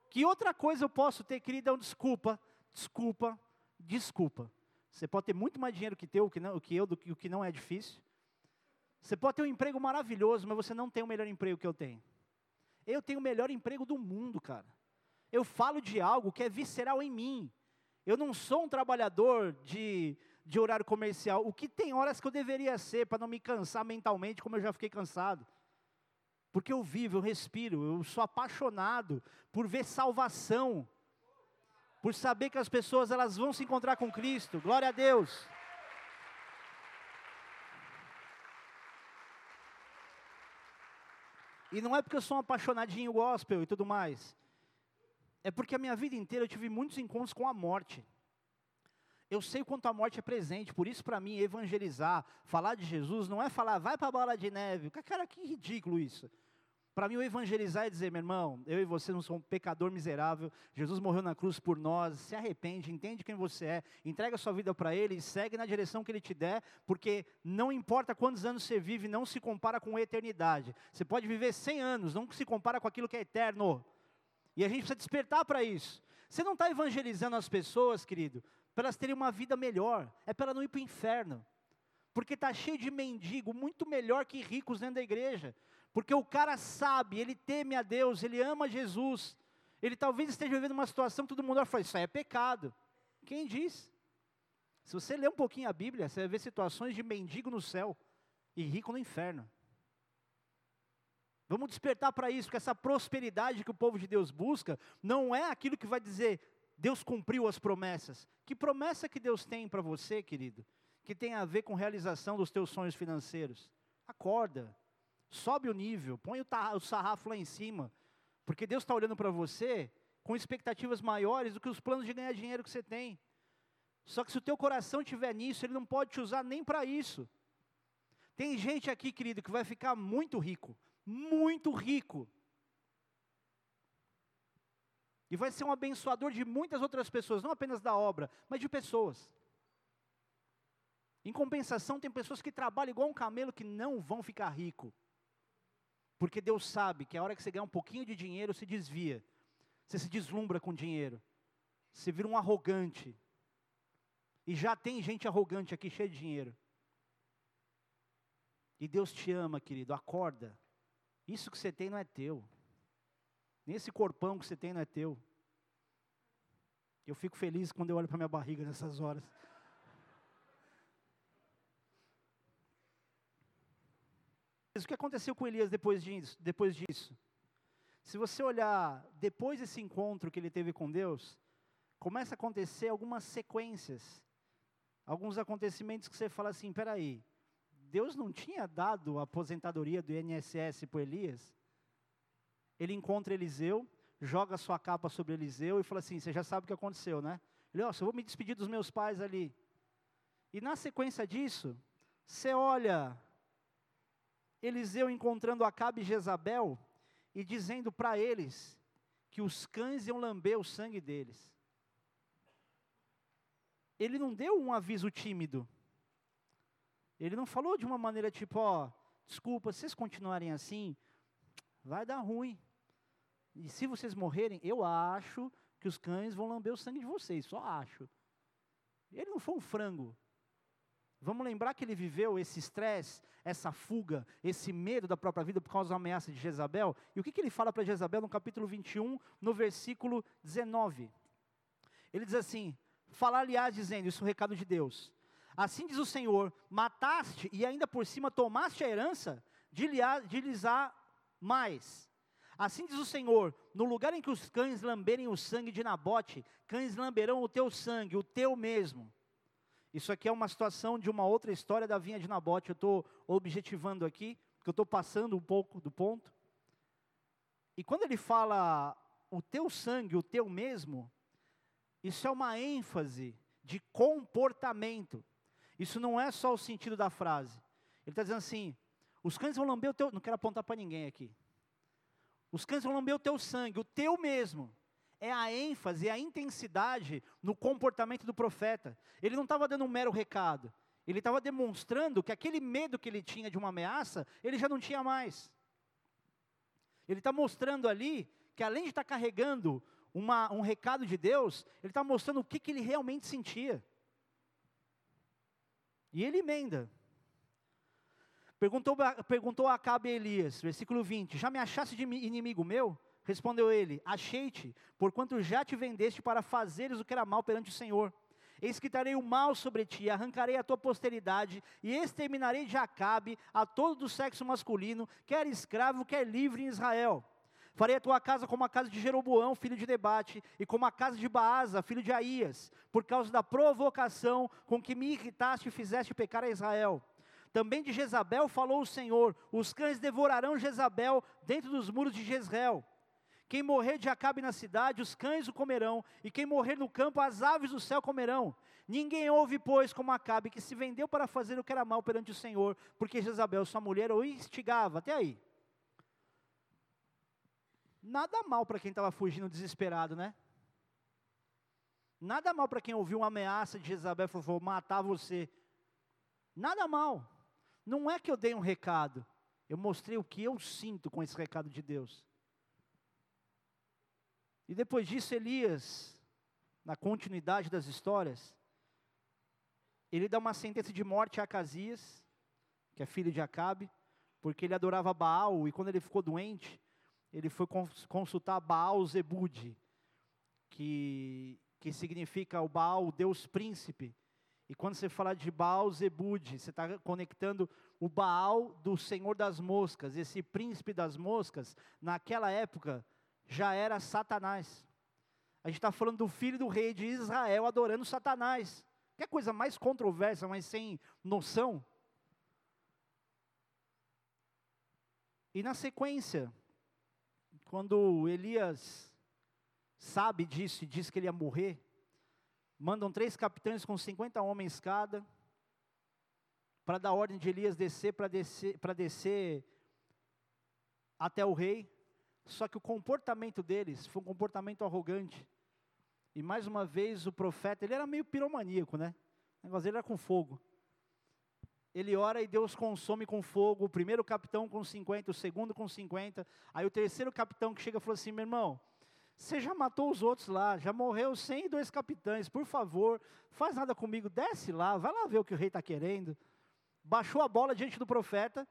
Que outra coisa eu posso ter, queridão? Desculpa, desculpa, desculpa. Você pode ter muito mais dinheiro que, teu, que, não, que eu, do que o que não é difícil. Você pode ter um emprego maravilhoso, mas você não tem o melhor emprego que eu tenho. Eu tenho o melhor emprego do mundo, cara. Eu falo de algo que é visceral em mim. Eu não sou um trabalhador de de horário comercial, o que tem horas que eu deveria ser para não me cansar mentalmente, como eu já fiquei cansado. Porque eu vivo, eu respiro, eu sou apaixonado por ver salvação, por saber que as pessoas elas vão se encontrar com Cristo. Glória a Deus. E não é porque eu sou um apaixonadinho gospel e tudo mais. É porque a minha vida inteira eu tive muitos encontros com a morte. Eu sei quanto a morte é presente, por isso para mim evangelizar, falar de Jesus, não é falar, vai para a bola de neve. Cara, que ridículo isso. Para mim, o evangelizar é dizer, meu irmão, eu e você não somos um pecador miserável, Jesus morreu na cruz por nós, se arrepende, entende quem você é, entrega sua vida para Ele e segue na direção que Ele te der, porque não importa quantos anos você vive, não se compara com a eternidade. Você pode viver 100 anos, não se compara com aquilo que é eterno. E a gente precisa despertar para isso. Você não está evangelizando as pessoas, querido, para elas terem uma vida melhor, é para não ir para o inferno. Porque está cheio de mendigo, muito melhor que ricos dentro da igreja. Porque o cara sabe, ele teme a Deus, ele ama Jesus. Ele talvez esteja vivendo uma situação que todo mundo vai falar, isso aí é pecado. Quem diz? Se você ler um pouquinho a Bíblia, você vai ver situações de mendigo no céu e rico no inferno. Vamos despertar para isso, porque essa prosperidade que o povo de Deus busca não é aquilo que vai dizer Deus cumpriu as promessas. Que promessa que Deus tem para você, querido? Que tem a ver com realização dos teus sonhos financeiros. Acorda, sobe o nível, põe o, o sarrafo lá em cima, porque Deus está olhando para você com expectativas maiores do que os planos de ganhar dinheiro que você tem. Só que se o teu coração estiver nisso, ele não pode te usar nem para isso. Tem gente aqui, querido, que vai ficar muito rico, muito rico. E vai ser um abençoador de muitas outras pessoas, não apenas da obra, mas de pessoas. Em compensação, tem pessoas que trabalham igual um camelo que não vão ficar rico. Porque Deus sabe que a hora que você ganhar um pouquinho de dinheiro, se desvia. Você se deslumbra com dinheiro. Você vira um arrogante. E já tem gente arrogante aqui, cheia de dinheiro. E Deus te ama, querido, acorda. Isso que você tem não é teu. Nesse corpão que você tem não é teu. Eu fico feliz quando eu olho para minha barriga nessas horas. Mas o que aconteceu com Elias depois disso, depois disso? Se você olhar depois desse encontro que ele teve com Deus, começa a acontecer algumas sequências, alguns acontecimentos que você fala assim: peraí, Deus não tinha dado a aposentadoria do INSS para Elias? Ele encontra Eliseu, joga sua capa sobre Eliseu e fala assim: Você já sabe o que aconteceu, né? Ele, ó, oh, eu vou me despedir dos meus pais ali. E na sequência disso, você olha Eliseu encontrando Acabe e Jezabel e dizendo para eles que os cães iam lamber o sangue deles. Ele não deu um aviso tímido. Ele não falou de uma maneira tipo, ó, desculpa, se vocês continuarem assim, vai dar ruim. E se vocês morrerem, eu acho que os cães vão lamber o sangue de vocês, só acho. Ele não foi um frango. Vamos lembrar que ele viveu esse estresse, essa fuga, esse medo da própria vida por causa da ameaça de Jezabel. E o que, que ele fala para Jezabel no capítulo 21, no versículo 19? Ele diz assim: Falar, aliás, dizendo, isso é o recado de Deus. Assim diz o Senhor: mataste e ainda por cima tomaste a herança, de lhes há mais. Assim diz o Senhor: no lugar em que os cães lamberem o sangue de Nabote, cães lamberão o teu sangue, o teu mesmo. Isso aqui é uma situação de uma outra história da vinha de Nabote. Eu estou objetivando aqui, porque eu estou passando um pouco do ponto. E quando ele fala o teu sangue, o teu mesmo, isso é uma ênfase de comportamento. Isso não é só o sentido da frase. Ele está dizendo assim: os cães vão lamber o teu. Não quero apontar para ninguém aqui. Os cães vão lamber o teu sangue, o teu mesmo. É a ênfase, é a intensidade no comportamento do profeta. Ele não estava dando um mero recado. Ele estava demonstrando que aquele medo que ele tinha de uma ameaça, ele já não tinha mais. Ele está mostrando ali que além de estar tá carregando uma, um recado de Deus, ele está mostrando o que, que ele realmente sentia. E ele emenda. Perguntou, perguntou a Acabe Elias, versículo 20: Já me achaste de inimigo meu? Respondeu ele: Achei-te, porquanto já te vendeste para fazeres o que era mal perante o Senhor. Eis que trarei o mal sobre ti, arrancarei a tua posteridade, e exterminarei de Acabe a todo do sexo masculino, quer escravo, quer livre em Israel. Farei a tua casa como a casa de Jeroboão, filho de Debate, e como a casa de Baasa, filho de Aías, por causa da provocação com que me irritaste e fizeste pecar a Israel. Também de Jezabel falou o Senhor: os cães devorarão Jezabel dentro dos muros de Jezreel. Quem morrer de Acabe na cidade, os cães o comerão, e quem morrer no campo, as aves do céu comerão. Ninguém ouve, pois, como Acabe, que se vendeu para fazer o que era mal perante o Senhor, porque Jezabel, sua mulher, o instigava. Até aí. Nada mal para quem estava fugindo desesperado, né? Nada mal para quem ouviu uma ameaça de Jezabel e falou: vou matar você. Nada mal. Não é que eu dei um recado, eu mostrei o que eu sinto com esse recado de Deus. E depois disso, Elias, na continuidade das histórias, ele dá uma sentença de morte a Acasias, que é filho de Acabe, porque ele adorava Baal, e quando ele ficou doente, ele foi consultar Baal Zebud, que, que significa o Baal, o Deus príncipe. E quando você fala de Baal Zebud, você está conectando o Baal do Senhor das Moscas, esse príncipe das moscas, naquela época, já era Satanás. A gente está falando do filho do rei de Israel adorando Satanás. Que coisa mais controversa, mas sem noção. E na sequência, quando Elias sabe disso e diz que ele ia morrer, mandam três capitães com 50 homens cada, para dar ordem de Elias descer para descer, descer até o rei. Só que o comportamento deles foi um comportamento arrogante. E mais uma vez o profeta, ele era meio piromaníaco, né? O negócio dele era com fogo. Ele ora e Deus consome com fogo. O primeiro capitão com 50, o segundo com 50. Aí o terceiro capitão que chega falou assim: meu irmão, você já matou os outros lá, já morreu 102 capitães, por favor, faz nada comigo, desce lá, vai lá ver o que o rei está querendo. Baixou a bola diante do profeta,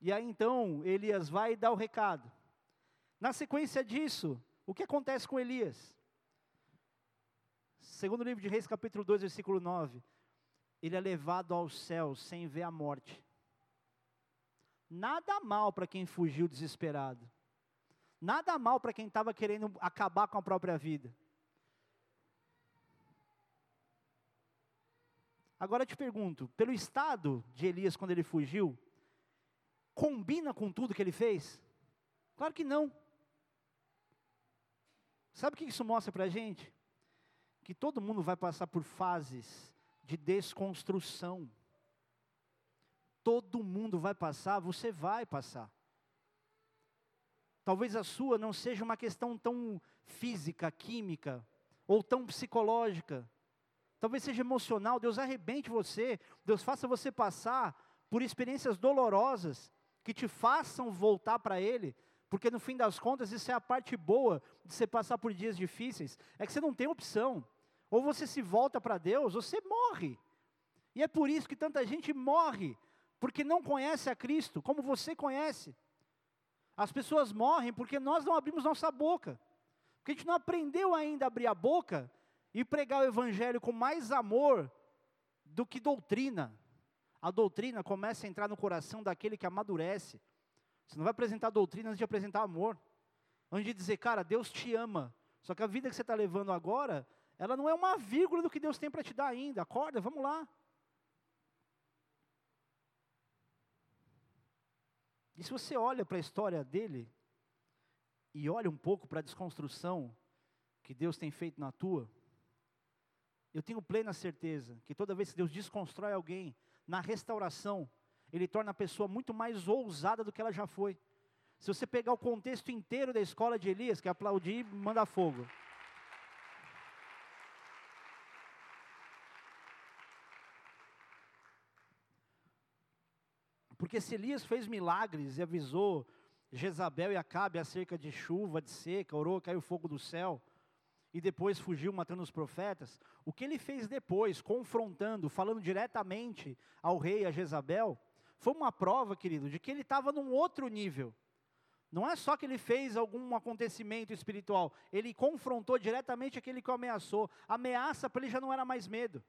e aí então Elias vai dar o recado. Na sequência disso, o que acontece com Elias? Segundo livro de Reis, capítulo 2, versículo 9. Ele é levado aos céus sem ver a morte. Nada mal para quem fugiu desesperado. Nada mal para quem estava querendo acabar com a própria vida. Agora eu te pergunto, pelo estado de Elias quando ele fugiu, combina com tudo que ele fez? Claro que não. Sabe o que isso mostra para a gente? Que todo mundo vai passar por fases de desconstrução. Todo mundo vai passar, você vai passar. Talvez a sua não seja uma questão tão física, química, ou tão psicológica. Talvez seja emocional. Deus arrebente você, Deus faça você passar por experiências dolorosas que te façam voltar para Ele, porque no fim das contas, isso é a parte boa de você passar por dias difíceis, é que você não tem opção. Ou você se volta para Deus, ou você morre. E é por isso que tanta gente morre, porque não conhece a Cristo, como você conhece. As pessoas morrem porque nós não abrimos nossa boca. Porque a gente não aprendeu ainda a abrir a boca e pregar o Evangelho com mais amor do que doutrina. A doutrina começa a entrar no coração daquele que amadurece. Você não vai apresentar doutrina antes de apresentar amor. Antes de dizer, cara, Deus te ama. Só que a vida que você está levando agora, ela não é uma vírgula do que Deus tem para te dar ainda. Acorda, vamos lá. E se você olha para a história dele, e olha um pouco para a desconstrução que Deus tem feito na tua, eu tenho plena certeza que toda vez que Deus desconstrói alguém, na restauração, ele torna a pessoa muito mais ousada do que ela já foi. Se você pegar o contexto inteiro da escola de Elias, que aplaudir, manda fogo. Porque se Elias fez milagres e avisou Jezabel e Acabe acerca de chuva, de seca, orou, caiu fogo do céu, e depois fugiu matando os profetas, o que ele fez depois, confrontando, falando diretamente ao rei, a Jezabel, foi uma prova, querido, de que ele estava num outro nível. Não é só que ele fez algum acontecimento espiritual, ele confrontou diretamente aquele que o ameaçou. A ameaça para ele já não era mais medo.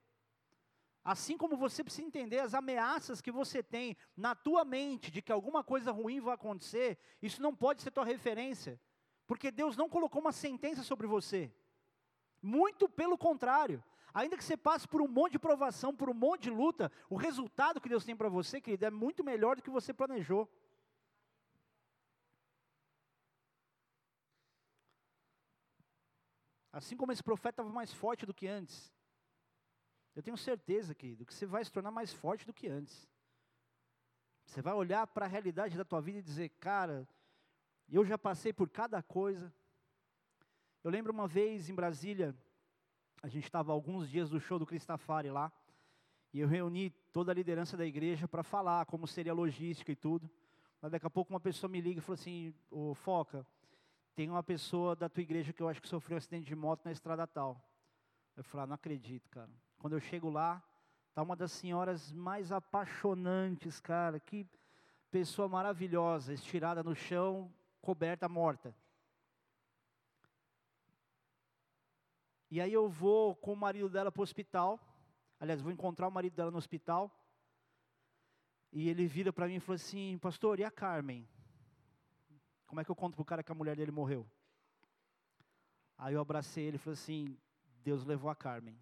Assim como você precisa entender as ameaças que você tem na tua mente de que alguma coisa ruim vai acontecer, isso não pode ser tua referência, porque Deus não colocou uma sentença sobre você. Muito pelo contrário. Ainda que você passe por um monte de provação, por um monte de luta, o resultado que Deus tem para você, querido, é muito melhor do que você planejou. Assim como esse profeta estava mais forte do que antes, eu tenho certeza, querido, que você vai se tornar mais forte do que antes. Você vai olhar para a realidade da tua vida e dizer, cara, eu já passei por cada coisa. Eu lembro uma vez em Brasília, a gente estava alguns dias do show do Cristafari lá, e eu reuni toda a liderança da igreja para falar como seria a logística e tudo. Mas daqui a pouco uma pessoa me liga e falou assim, ô Foca, tem uma pessoa da tua igreja que eu acho que sofreu um acidente de moto na estrada tal. Eu falei, ah, não acredito, cara. Quando eu chego lá, Tá uma das senhoras mais apaixonantes, cara. Que pessoa maravilhosa, estirada no chão, coberta, morta. E aí eu vou com o marido dela para o hospital. Aliás, vou encontrar o marido dela no hospital. E ele vira para mim e falou assim: Pastor, e a Carmen? Como é que eu conto para o cara que a mulher dele morreu? Aí eu abracei ele e falei assim: Deus levou a Carmen.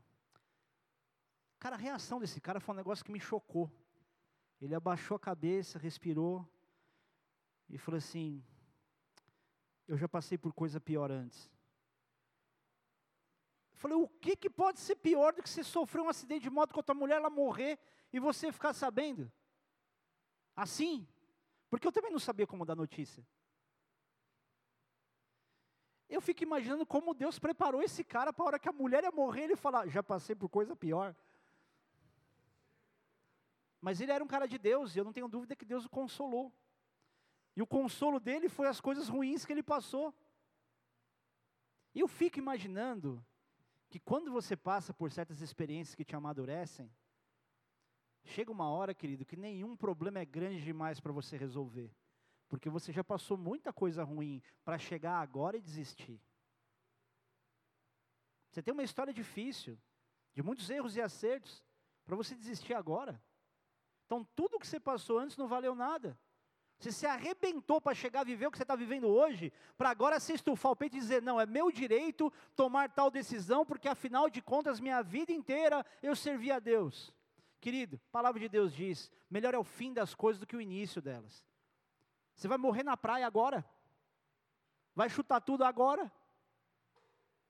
Cara, a reação desse cara foi um negócio que me chocou. Ele abaixou a cabeça, respirou e falou assim: Eu já passei por coisa pior antes. Eu falei: O que, que pode ser pior do que você sofrer um acidente de moto com a tua mulher, ela morrer e você ficar sabendo? Assim? Porque eu também não sabia como dar notícia. Eu fico imaginando como Deus preparou esse cara para a hora que a mulher ia morrer, ele falar: Já passei por coisa pior. Mas ele era um cara de Deus, e eu não tenho dúvida que Deus o consolou. E o consolo dele foi as coisas ruins que ele passou. E eu fico imaginando que quando você passa por certas experiências que te amadurecem, chega uma hora, querido, que nenhum problema é grande demais para você resolver. Porque você já passou muita coisa ruim para chegar agora e desistir. Você tem uma história difícil, de muitos erros e acertos, para você desistir agora. Então, tudo que você passou antes não valeu nada. Você se arrebentou para chegar a viver o que você está vivendo hoje, para agora se estufar o peito e dizer: não, é meu direito tomar tal decisão, porque afinal de contas, minha vida inteira eu servi a Deus. Querido, a palavra de Deus diz: melhor é o fim das coisas do que o início delas. Você vai morrer na praia agora? Vai chutar tudo agora?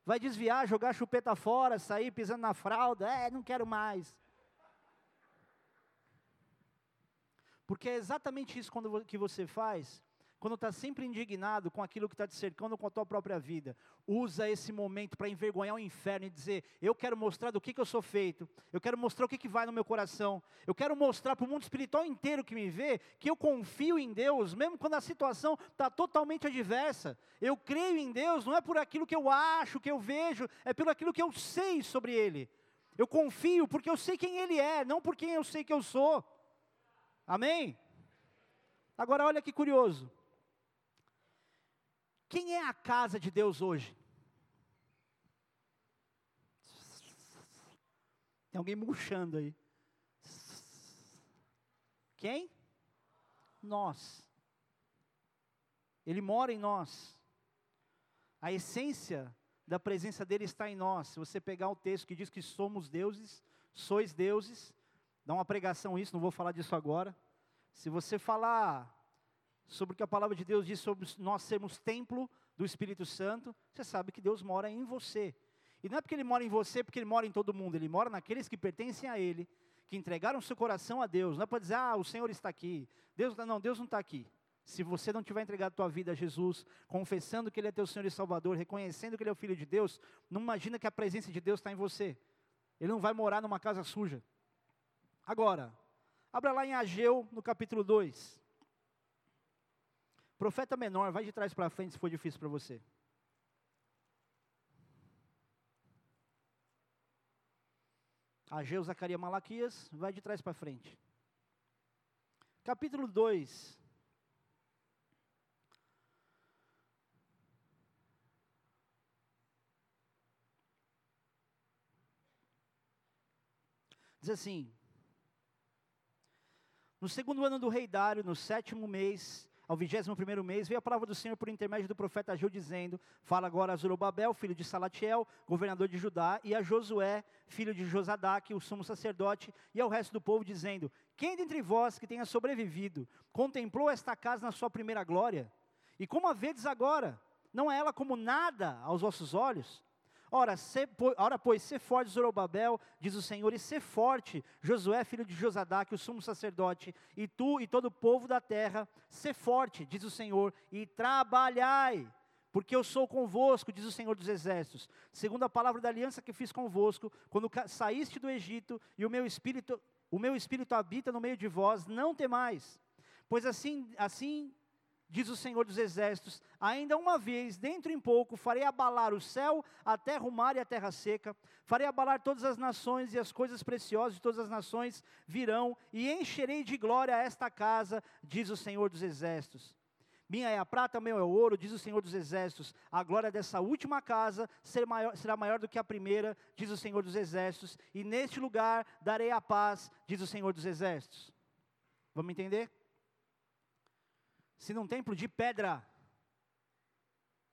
Vai desviar, jogar chupeta fora, sair pisando na fralda? É, não quero mais. Porque é exatamente isso quando, que você faz, quando está sempre indignado com aquilo que está te cercando com a tua própria vida. Usa esse momento para envergonhar o inferno e dizer: Eu quero mostrar do que, que eu sou feito, eu quero mostrar o que, que vai no meu coração, eu quero mostrar para o mundo espiritual inteiro que me vê que eu confio em Deus, mesmo quando a situação está totalmente adversa. Eu creio em Deus, não é por aquilo que eu acho, que eu vejo, é pelo aquilo que eu sei sobre Ele. Eu confio porque eu sei quem Ele é, não por quem eu sei que eu sou. Amém? Agora olha que curioso. Quem é a casa de Deus hoje? Tem alguém murchando aí. Quem? Nós. Ele mora em nós. A essência da presença dele está em nós. Se você pegar o texto que diz que somos deuses, sois deuses, Dá uma pregação isso, não vou falar disso agora. Se você falar sobre o que a palavra de Deus diz sobre nós sermos templo do Espírito Santo, você sabe que Deus mora em você. E não é porque Ele mora em você, porque Ele mora em todo mundo, Ele mora naqueles que pertencem a Ele, que entregaram seu coração a Deus. Não é para dizer, ah, o Senhor está aqui. Deus não, Deus não está aqui. Se você não tiver entregado a tua vida a Jesus, confessando que Ele é teu Senhor e Salvador, reconhecendo que Ele é o Filho de Deus, não imagina que a presença de Deus está em você. Ele não vai morar numa casa suja. Agora, abra lá em Ageu, no capítulo 2. Profeta menor, vai de trás para frente se for difícil para você. Ageu, Zacarias, Malaquias, vai de trás para frente. Capítulo 2. Diz assim: no segundo ano do rei Dário, no sétimo mês, ao vigésimo primeiro mês, veio a palavra do Senhor por intermédio do profeta Ageu, dizendo, fala agora a Zorobabel, filho de Salatiel, governador de Judá, e a Josué, filho de Josadaque, o sumo sacerdote, e ao resto do povo, dizendo, quem dentre vós que tenha sobrevivido, contemplou esta casa na sua primeira glória? E como a vedes agora? Não é ela como nada aos vossos olhos? Ora, se, ora, pois, se forte Zorobabel, diz o Senhor, e se forte Josué, filho de Josadaque, o sumo sacerdote, e tu e todo o povo da terra, se forte, diz o Senhor, e trabalhai, porque eu sou convosco, diz o Senhor dos exércitos, segundo a palavra da aliança que fiz convosco, quando saíste do Egito, e o meu espírito, o meu espírito habita no meio de vós, não temais, pois assim, assim diz o Senhor dos Exércitos, ainda uma vez, dentro em pouco, farei abalar o céu, a terra, o mar e a terra seca, farei abalar todas as nações e as coisas preciosas de todas as nações virão, e encherei de glória esta casa, diz o Senhor dos Exércitos. Minha é a prata, meu é o ouro, diz o Senhor dos Exércitos. A glória dessa última casa será maior, será maior do que a primeira, diz o Senhor dos Exércitos. E neste lugar darei a paz, diz o Senhor dos Exércitos. Vamos entender? Se num templo de pedra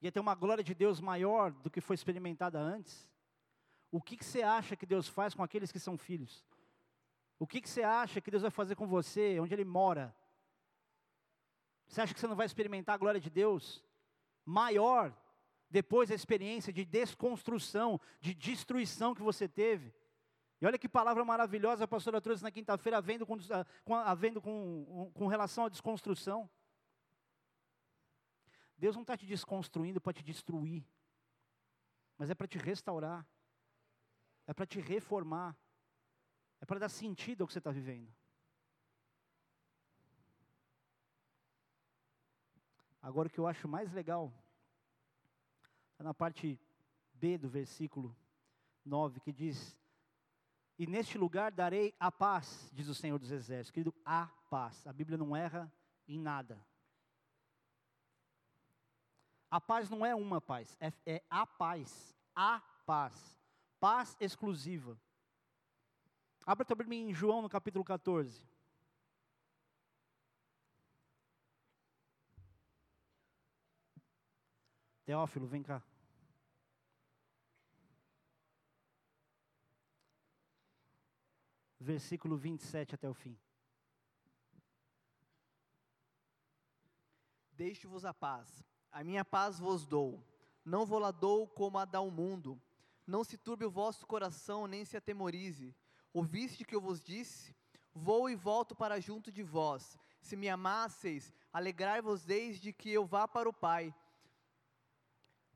ia ter uma glória de Deus maior do que foi experimentada antes, o que, que você acha que Deus faz com aqueles que são filhos? O que, que você acha que Deus vai fazer com você, onde Ele mora? Você acha que você não vai experimentar a glória de Deus maior depois da experiência de desconstrução, de destruição que você teve? E olha que palavra maravilhosa a pastora trouxe na quinta-feira, havendo, com, havendo com, com relação à desconstrução. Deus não está te desconstruindo para te destruir, mas é para te restaurar, é para te reformar, é para dar sentido ao que você está vivendo. Agora, o que eu acho mais legal, está na parte B do versículo 9, que diz: E neste lugar darei a paz, diz o Senhor dos Exércitos. Querido, a paz. A Bíblia não erra em nada. A paz não é uma paz, é, é a paz. A paz. Paz exclusiva. Abra Bíblia em João no capítulo 14. Teófilo, vem cá. Versículo 27 até o fim. Deixo-vos a paz, a minha paz vos dou. Não vou lá dou como a dá o mundo. Não se turbe o vosso coração, nem se atemorize. Ouviste que eu vos disse? Vou e volto para junto de vós. Se me amasseis, alegrai-vos desde que eu vá para o Pai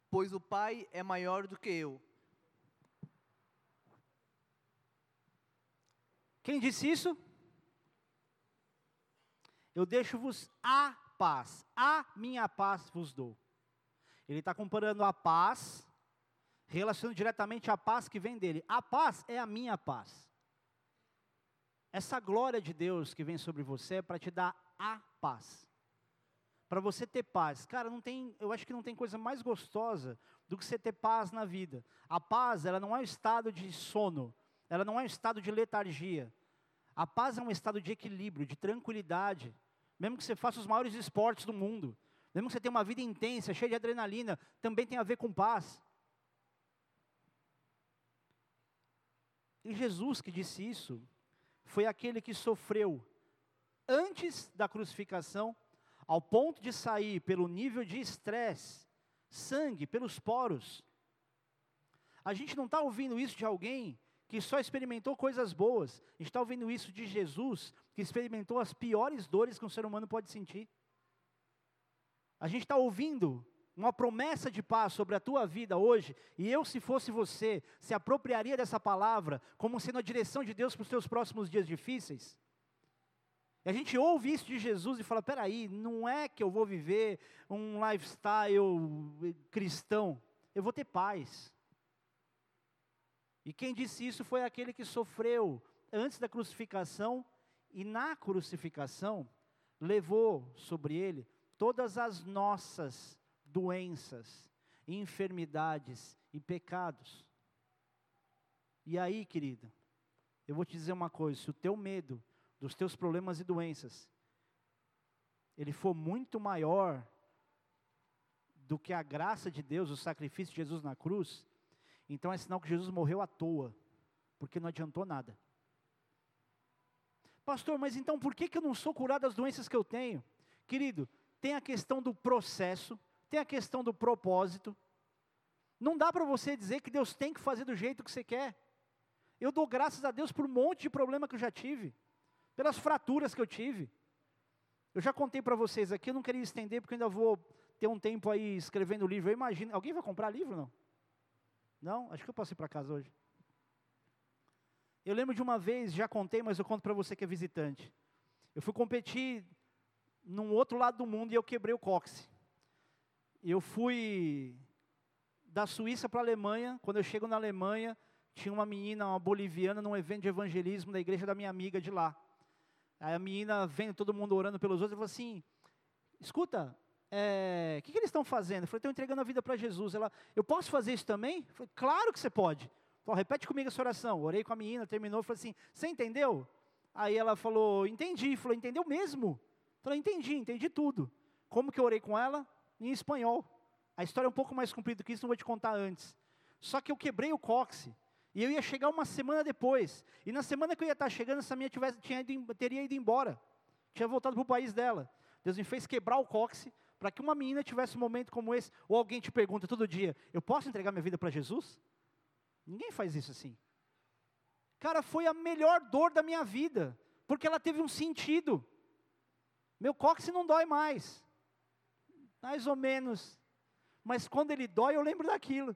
pois o Pai é maior do que eu. Quem disse isso? Eu deixo-vos a paz, a minha paz vos dou. Ele está comparando a paz, relacionando diretamente a paz que vem dele. A paz é a minha paz. Essa glória de Deus que vem sobre você é para te dar a paz para você ter paz. Cara, não tem, eu acho que não tem coisa mais gostosa do que você ter paz na vida. A paz, ela não é um estado de sono, ela não é um estado de letargia. A paz é um estado de equilíbrio, de tranquilidade. Mesmo que você faça os maiores esportes do mundo, mesmo que você tenha uma vida intensa, cheia de adrenalina, também tem a ver com paz. E Jesus que disse isso, foi aquele que sofreu antes da crucificação ao ponto de sair pelo nível de estresse, sangue pelos poros. A gente não está ouvindo isso de alguém que só experimentou coisas boas, a gente está ouvindo isso de Jesus, que experimentou as piores dores que um ser humano pode sentir. A gente está ouvindo uma promessa de paz sobre a tua vida hoje, e eu, se fosse você, se apropriaria dessa palavra como sendo a direção de Deus para os teus próximos dias difíceis? E a gente ouve isso de Jesus e fala: peraí, não é que eu vou viver um lifestyle cristão, eu vou ter paz. E quem disse isso foi aquele que sofreu antes da crucificação e na crucificação levou sobre ele todas as nossas doenças, enfermidades e pecados. E aí, querida, eu vou te dizer uma coisa: se o teu medo dos teus problemas e doenças, ele for muito maior do que a graça de Deus, o sacrifício de Jesus na cruz, então é sinal que Jesus morreu à toa, porque não adiantou nada. Pastor, mas então por que, que eu não sou curado das doenças que eu tenho? Querido, tem a questão do processo, tem a questão do propósito. Não dá para você dizer que Deus tem que fazer do jeito que você quer. Eu dou graças a Deus por um monte de problema que eu já tive pelas fraturas que eu tive. Eu já contei para vocês aqui, eu não queria estender, porque ainda vou ter um tempo aí escrevendo livro. Eu imagino, alguém vai comprar livro não? Não? Acho que eu posso ir para casa hoje. Eu lembro de uma vez, já contei, mas eu conto para você que é visitante. Eu fui competir num outro lado do mundo e eu quebrei o cóccix. Eu fui da Suíça para a Alemanha. Quando eu chego na Alemanha, tinha uma menina, uma boliviana, num evento de evangelismo da igreja da minha amiga de lá. Aí a menina vendo todo mundo orando pelos outros, falou assim: escuta, é, o que, que, eles estão fazendo? Eu falei, estão entregando a vida para Jesus. Ela, eu posso fazer isso também? Eu falei, claro que você pode. Falei, repete comigo essa oração. Orei com a menina, terminou, falei assim, você entendeu? Aí ela falou, entendi. Falou, entendeu mesmo? Falei, entendi, entendi tudo. Como que eu orei com ela? Em espanhol. A história é um pouco mais comprida que isso, não vou te contar antes. Só que eu quebrei o cóccix. E eu ia chegar uma semana depois. E na semana que eu ia estar chegando, essa minha tivesse, tinha ido, teria ido embora. Tinha voltado para o país dela. Deus me fez quebrar o cóccix para que uma menina tivesse um momento como esse. Ou alguém te pergunta todo dia: Eu posso entregar minha vida para Jesus? Ninguém faz isso assim. Cara, foi a melhor dor da minha vida. Porque ela teve um sentido. Meu cóccix não dói mais. Mais ou menos. Mas quando ele dói, eu lembro daquilo.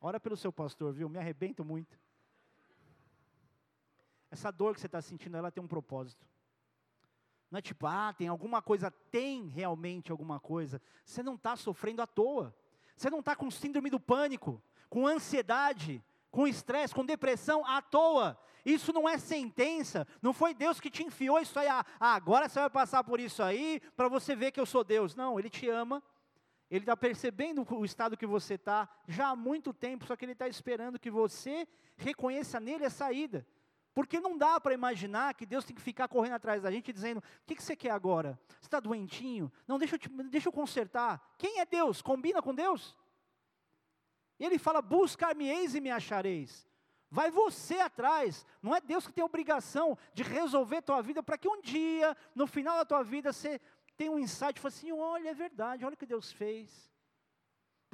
Ora pelo seu pastor, viu? Me arrebento muito. Essa dor que você está sentindo, ela tem um propósito. Não é tipo, ah, tem alguma coisa, tem realmente alguma coisa. Você não está sofrendo à toa. Você não está com síndrome do pânico, com ansiedade, com estresse, com depressão à toa. Isso não é sentença. Não foi Deus que te enfiou isso aí. Ah, agora você vai passar por isso aí para você ver que eu sou Deus. Não, Ele te ama ele está percebendo o estado que você está já há muito tempo, só que ele está esperando que você reconheça nele a saída. Porque não dá para imaginar que Deus tem que ficar correndo atrás da gente dizendo: o que, que você quer agora? Você está doentinho? Não, deixa eu, te, deixa eu consertar. Quem é Deus? Combina com Deus? E ele fala: buscar-me-eis e me achareis. Vai você atrás. Não é Deus que tem a obrigação de resolver a tua vida para que um dia, no final da tua vida, você tem um insight e fala assim: olha, é verdade, olha o que Deus fez.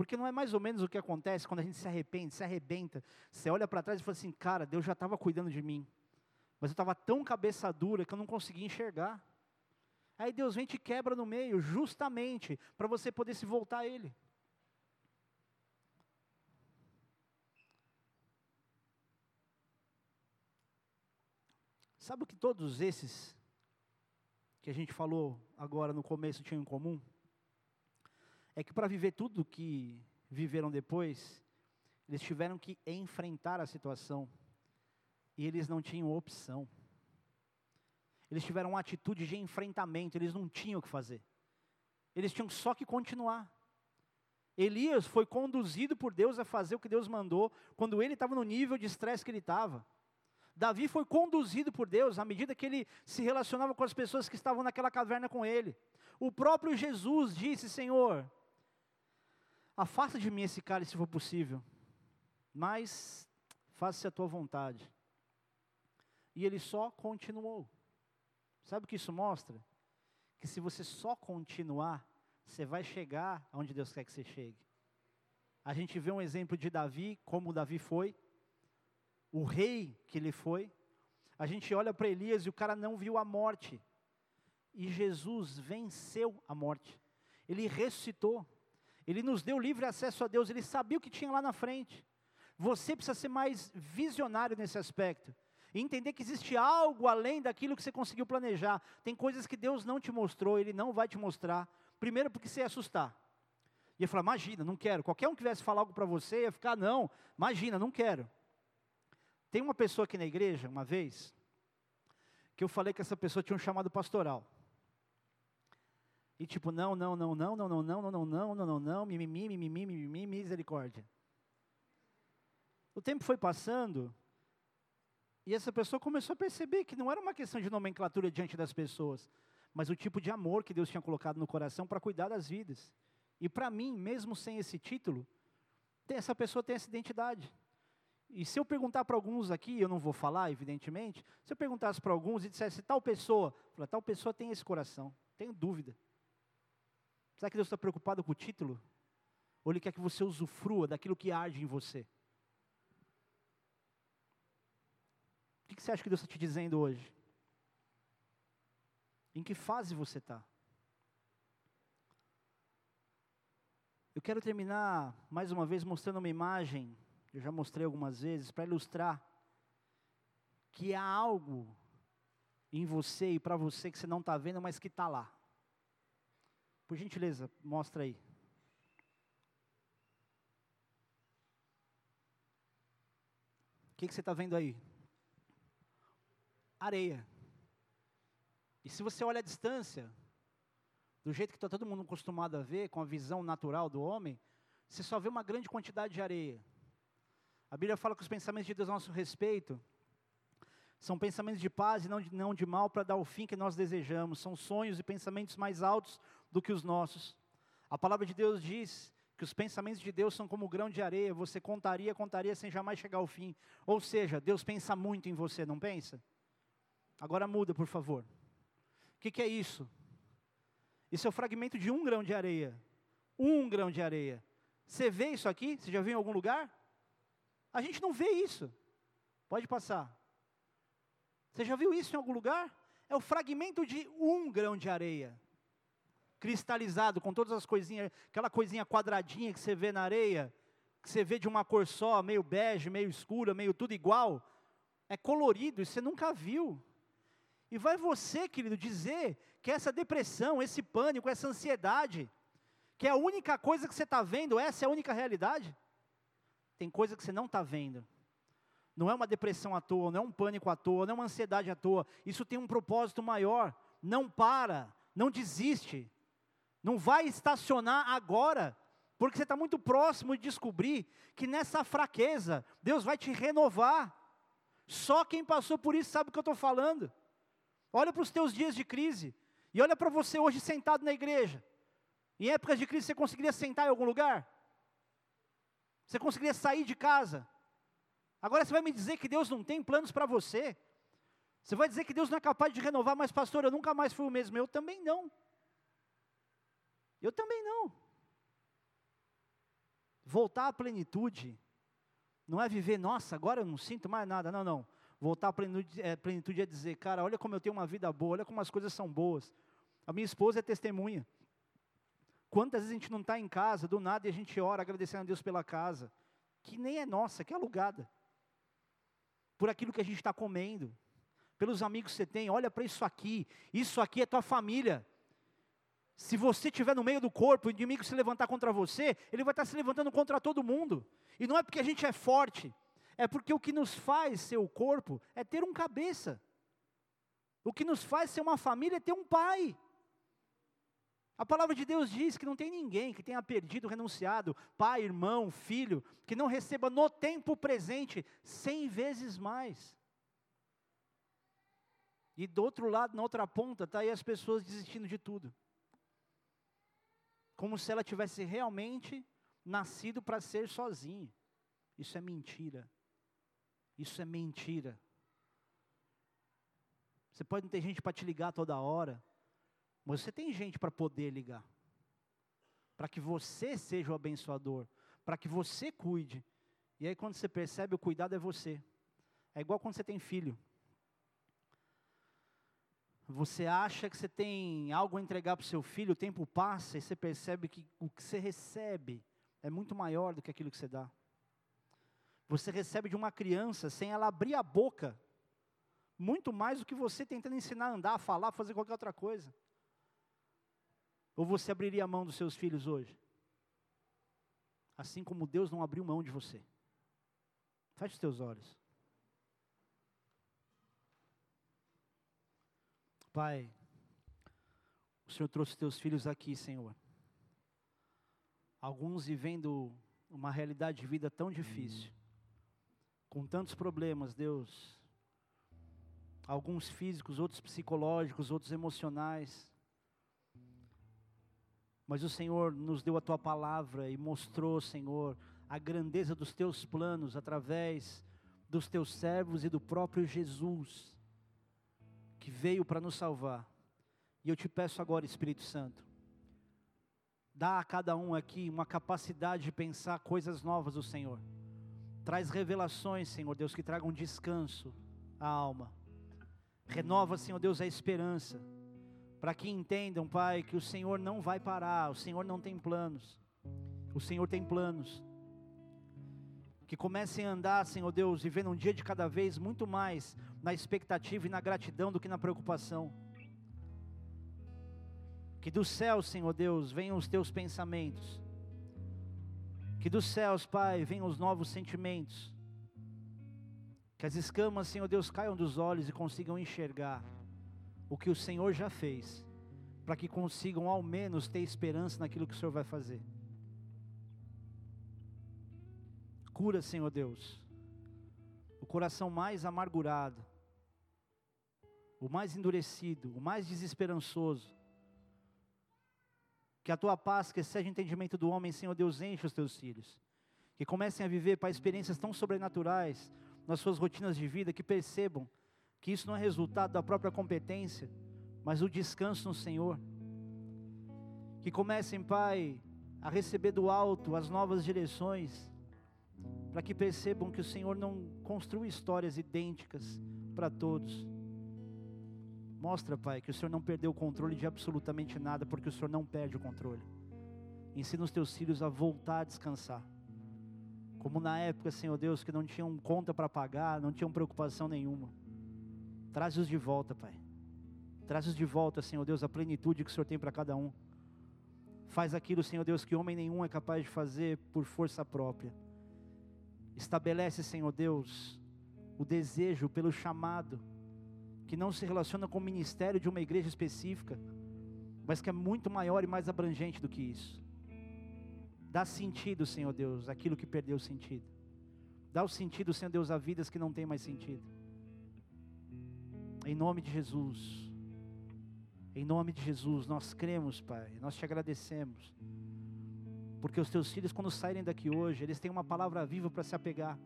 Porque não é mais ou menos o que acontece quando a gente se arrepende, se arrebenta. Você olha para trás e fala assim: cara, Deus já estava cuidando de mim. Mas eu estava tão cabeça dura que eu não conseguia enxergar. Aí Deus vem e te quebra no meio, justamente para você poder se voltar a Ele. Sabe o que todos esses que a gente falou agora no começo tinham em comum? É que para viver tudo que viveram depois, eles tiveram que enfrentar a situação e eles não tinham opção. Eles tiveram uma atitude de enfrentamento, eles não tinham o que fazer. Eles tinham só que continuar. Elias foi conduzido por Deus a fazer o que Deus mandou, quando ele estava no nível de estresse que ele estava. Davi foi conduzido por Deus à medida que ele se relacionava com as pessoas que estavam naquela caverna com ele. O próprio Jesus disse: Senhor, afasta de mim esse cálice se for possível, mas faça-se a tua vontade. E ele só continuou. Sabe o que isso mostra? Que se você só continuar, você vai chegar aonde Deus quer que você chegue. A gente vê um exemplo de Davi, como Davi foi, o rei que ele foi. A gente olha para Elias e o cara não viu a morte. E Jesus venceu a morte. Ele ressuscitou. Ele nos deu livre acesso a Deus. Ele sabia o que tinha lá na frente. Você precisa ser mais visionário nesse aspecto. E entender que existe algo além daquilo que você conseguiu planejar. Tem coisas que Deus não te mostrou, Ele não vai te mostrar. Primeiro, porque você ia assustar. Ia falar, imagina, não quero. Qualquer um que viesse falar algo para você, ia ficar, não, imagina, não quero. Tem uma pessoa aqui na igreja, uma vez, que eu falei que essa pessoa tinha um chamado pastoral. E tipo, não, não, não, não, não, não, não, não, não, não, não, não, não, mimimi, mimimi, mimimi, misericórdia. O tempo foi passando, e essa pessoa começou a perceber que não era uma questão de nomenclatura diante das pessoas, mas o tipo de amor que Deus tinha colocado no coração para cuidar das vidas. E para mim, mesmo sem esse título, essa pessoa tem essa identidade. E se eu perguntar para alguns aqui, eu não vou falar, evidentemente, se eu perguntasse para alguns e dissesse tal pessoa, tal pessoa tem esse coração, tenho dúvida. Será que Deus está preocupado com o título? Ou Ele quer que você usufrua daquilo que arde em você? O que você acha que Deus está te dizendo hoje? Em que fase você está? Eu quero terminar mais uma vez mostrando uma imagem eu já mostrei algumas vezes, para ilustrar que há algo em você e para você que você não está vendo, mas que está lá. Por gentileza, mostra aí. O que, que você está vendo aí? Areia. E se você olha a distância, do jeito que está todo mundo acostumado a ver, com a visão natural do homem, você só vê uma grande quantidade de areia. A Bíblia fala que os pensamentos de Deus a nosso respeito são pensamentos de paz e não de, não de mal para dar o fim que nós desejamos. São sonhos e pensamentos mais altos do que os nossos. A palavra de Deus diz que os pensamentos de Deus são como grão de areia, você contaria, contaria sem jamais chegar ao fim. Ou seja, Deus pensa muito em você, não pensa? Agora muda, por favor. O que, que é isso? Isso é o fragmento de um grão de areia. Um grão de areia. Você vê isso aqui? Você já viu em algum lugar? A gente não vê isso. Pode passar. Você já viu isso em algum lugar? É o fragmento de um grão de areia. Cristalizado, com todas as coisinhas, aquela coisinha quadradinha que você vê na areia, que você vê de uma cor só, meio bege, meio escura, meio tudo igual. É colorido, e você nunca viu. E vai você, querido, dizer que essa depressão, esse pânico, essa ansiedade, que é a única coisa que você está vendo, essa é a única realidade? Tem coisa que você não está vendo. Não é uma depressão à toa, não é um pânico à toa, não é uma ansiedade à toa. Isso tem um propósito maior. Não para, não desiste. Não vai estacionar agora, porque você está muito próximo de descobrir que nessa fraqueza, Deus vai te renovar. Só quem passou por isso sabe o que eu estou falando. Olha para os teus dias de crise. E olha para você hoje sentado na igreja. Em épocas de crise você conseguiria sentar em algum lugar? Você conseguiria sair de casa? Agora você vai me dizer que Deus não tem planos para você? Você vai dizer que Deus não é capaz de renovar, mas pastor, eu nunca mais fui o mesmo. Eu também não. Eu também não. Voltar à plenitude não é viver, nossa, agora eu não sinto mais nada. Não, não. Voltar à plenitude, é, plenitude é dizer, cara, olha como eu tenho uma vida boa, olha como as coisas são boas. A minha esposa é testemunha. Quantas vezes a gente não está em casa, do nada, e a gente ora agradecendo a Deus pela casa, que nem é nossa, que é alugada. Por aquilo que a gente está comendo, pelos amigos que você tem, olha para isso aqui, isso aqui é tua família. Se você estiver no meio do corpo, o inimigo se levantar contra você, ele vai estar se levantando contra todo mundo. E não é porque a gente é forte, é porque o que nos faz ser o corpo é ter um cabeça. O que nos faz ser uma família é ter um pai. A palavra de Deus diz que não tem ninguém que tenha perdido, renunciado, pai, irmão, filho, que não receba no tempo presente cem vezes mais. E do outro lado, na outra ponta, está aí as pessoas desistindo de tudo. Como se ela tivesse realmente nascido para ser sozinha. Isso é mentira. Isso é mentira. Você pode não ter gente para te ligar toda hora, você tem gente para poder ligar. Para que você seja o abençoador, para que você cuide. E aí quando você percebe, o cuidado é você. É igual quando você tem filho. Você acha que você tem algo a entregar para o seu filho, o tempo passa e você percebe que o que você recebe é muito maior do que aquilo que você dá. Você recebe de uma criança sem ela abrir a boca, muito mais do que você tentando ensinar a andar, a falar, fazer qualquer outra coisa. Ou você abriria a mão dos seus filhos hoje? Assim como Deus não abriu mão de você. Feche os teus olhos. Pai, o Senhor trouxe teus filhos aqui, Senhor. Alguns vivendo uma realidade de vida tão difícil com tantos problemas, Deus. Alguns físicos, outros psicológicos, outros emocionais. Mas o Senhor nos deu a tua palavra e mostrou, Senhor, a grandeza dos teus planos através dos teus servos e do próprio Jesus, que veio para nos salvar. E eu te peço agora, Espírito Santo, dá a cada um aqui uma capacidade de pensar coisas novas do Senhor. Traz revelações, Senhor Deus, que tragam descanso à alma. Renova, Senhor Deus, a esperança. Para que entendam, Pai, que o Senhor não vai parar, o Senhor não tem planos. O Senhor tem planos. que comecem a andar, Senhor Deus, vivendo um dia de cada vez muito mais na expectativa e na gratidão do que na preocupação. Que dos céus, Senhor Deus, venham os teus pensamentos. Que dos céus, Pai, venham os novos sentimentos. Que as escamas, Senhor Deus, caiam dos olhos e consigam enxergar o que o Senhor já fez, para que consigam ao menos ter esperança naquilo que o Senhor vai fazer. Cura, Senhor Deus, o coração mais amargurado, o mais endurecido, o mais desesperançoso. Que a tua paz, que excede o entendimento do homem, Senhor Deus, enche os teus filhos. Que comecem a viver para experiências tão sobrenaturais nas suas rotinas de vida, que percebam que isso não é resultado da própria competência, mas o descanso no Senhor. Que comecem, Pai, a receber do alto as novas direções, para que percebam que o Senhor não construi histórias idênticas para todos. Mostra, Pai, que o Senhor não perdeu o controle de absolutamente nada, porque o Senhor não perde o controle. Ensina os teus filhos a voltar a descansar. Como na época, Senhor Deus, que não tinham conta para pagar, não tinham preocupação nenhuma. Traz-os de volta, Pai. Traz-os de volta, Senhor Deus, a plenitude que o Senhor tem para cada um. Faz aquilo, Senhor Deus, que homem nenhum é capaz de fazer por força própria. Estabelece, Senhor Deus, o desejo pelo chamado, que não se relaciona com o ministério de uma igreja específica, mas que é muito maior e mais abrangente do que isso. Dá sentido, Senhor Deus, aquilo que perdeu sentido. Dá o sentido, Senhor Deus, a vidas que não têm mais sentido. Em nome de Jesus. Em nome de Jesus, nós cremos, Pai, nós te agradecemos. Porque os teus filhos, quando saírem daqui hoje, eles têm uma palavra viva para se apegar.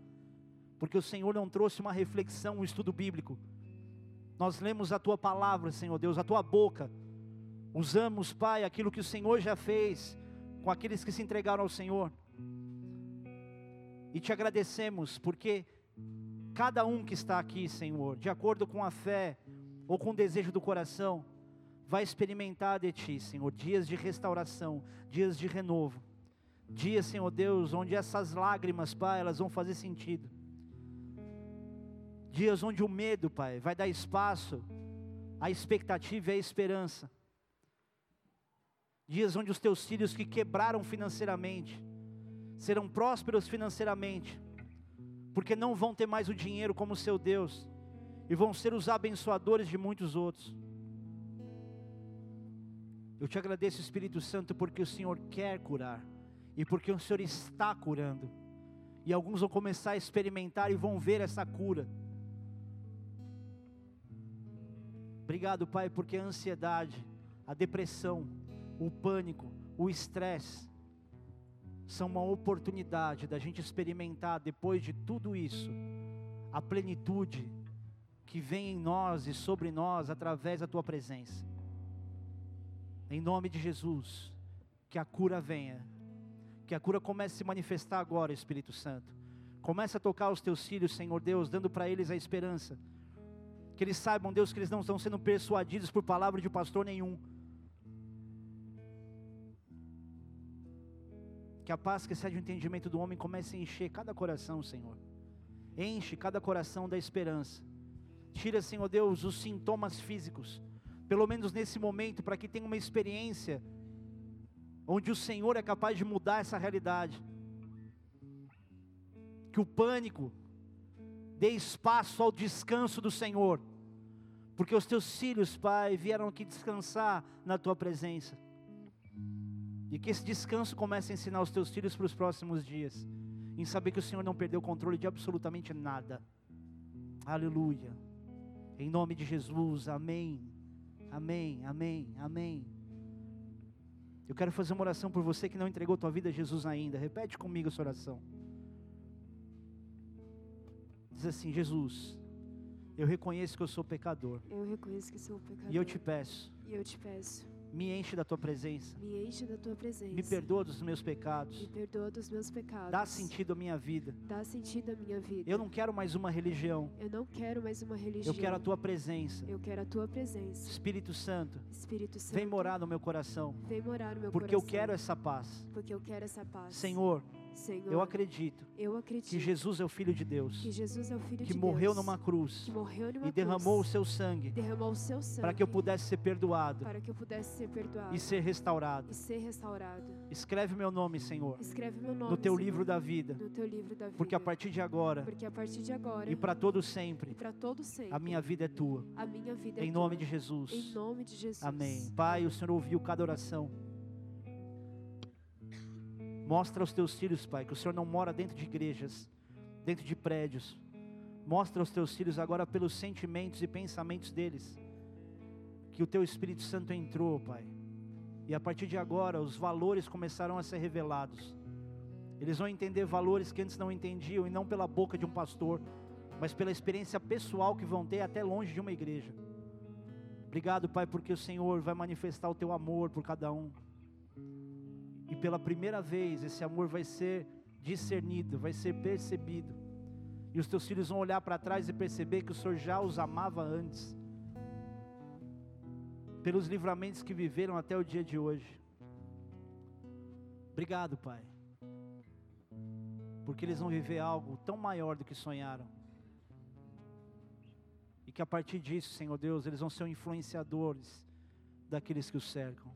Porque o Senhor não trouxe uma reflexão, um estudo bíblico. Nós lemos a tua palavra, Senhor Deus, a tua boca. Usamos, Pai, aquilo que o Senhor já fez com aqueles que se entregaram ao Senhor. E te agradecemos, porque Cada um que está aqui, Senhor, de acordo com a fé ou com o desejo do coração, vai experimentar de Ti, Senhor, dias de restauração, dias de renovo. Dias, Senhor Deus, onde essas lágrimas, Pai, elas vão fazer sentido. Dias onde o medo, Pai, vai dar espaço à expectativa e à esperança. Dias onde os teus filhos que quebraram financeiramente serão prósperos financeiramente porque não vão ter mais o dinheiro como seu Deus, e vão ser os abençoadores de muitos outros. Eu te agradeço, Espírito Santo, porque o Senhor quer curar, e porque o Senhor está curando, e alguns vão começar a experimentar e vão ver essa cura. Obrigado, Pai, porque a ansiedade, a depressão, o pânico, o estresse, são uma oportunidade da gente experimentar, depois de tudo isso, a plenitude que vem em nós e sobre nós através da tua presença. Em nome de Jesus, que a cura venha, que a cura comece a se manifestar agora, Espírito Santo. Comece a tocar os teus filhos, Senhor Deus, dando para eles a esperança. Que eles saibam, Deus, que eles não estão sendo persuadidos por palavra de pastor nenhum Que a paz que excede o entendimento do homem comece a encher cada coração, Senhor. Enche cada coração da esperança. Tira, Senhor Deus, os sintomas físicos, pelo menos nesse momento, para que tenha uma experiência onde o Senhor é capaz de mudar essa realidade. Que o pânico dê espaço ao descanso do Senhor, porque os teus filhos, Pai, vieram aqui descansar na tua presença. E que esse descanso comece a ensinar os teus filhos para os próximos dias, em saber que o Senhor não perdeu o controle de absolutamente nada. Aleluia. Em nome de Jesus, amém. Amém, amém, amém. Eu quero fazer uma oração por você que não entregou tua vida a Jesus ainda. Repete comigo essa oração. Diz assim: Jesus, eu reconheço que eu sou pecador. Eu reconheço que sou pecador. E eu te peço. E eu te peço me enche da tua presença. Me enche da tua presença. Me perdoa dos meus pecados. Me perdoa dos meus pecados. Dá sentido à minha vida. Dá sentido à minha vida. Eu não quero mais uma religião. Eu não quero mais uma religião. Eu quero a tua presença. Eu quero a tua presença. Espírito Santo. Espírito Santo. Vem morar no meu coração. Vem morar no meu Porque coração. Porque eu quero essa paz. Porque eu quero essa paz. Senhor, Senhor, eu acredito eu acredito que Jesus é o Filho de Deus, que Jesus é o Filho que de morreu Deus, numa cruz morreu numa e derramou o seu sangue derramou o seu sangue para que eu pudesse ser perdoado para que eu pudesse ser perdoado e ser restaurado. e ser restaurado. Escreve meu nome, Senhor, Escreve meu nome no teu Senhor, livro da vida, no teu livro da vida. porque a partir de agora porque a partir de agora e para todo sempre, para todo sempre a minha vida é tua. a minha vida é Em nome tua. de Jesus. Em nome de Jesus. Amém. Pai, o Senhor ouviu cada oração. Mostra aos teus filhos, Pai, que o Senhor não mora dentro de igrejas, dentro de prédios. Mostra aos teus filhos agora pelos sentimentos e pensamentos deles, que o teu Espírito Santo entrou, Pai. E a partir de agora, os valores começarão a ser revelados. Eles vão entender valores que antes não entendiam, e não pela boca de um pastor, mas pela experiência pessoal que vão ter até longe de uma igreja. Obrigado, Pai, porque o Senhor vai manifestar o teu amor por cada um. E pela primeira vez esse amor vai ser discernido, vai ser percebido. E os teus filhos vão olhar para trás e perceber que o Senhor já os amava antes. Pelos livramentos que viveram até o dia de hoje. Obrigado, Pai. Porque eles vão viver algo tão maior do que sonharam. E que a partir disso, Senhor Deus, eles vão ser influenciadores daqueles que os cercam.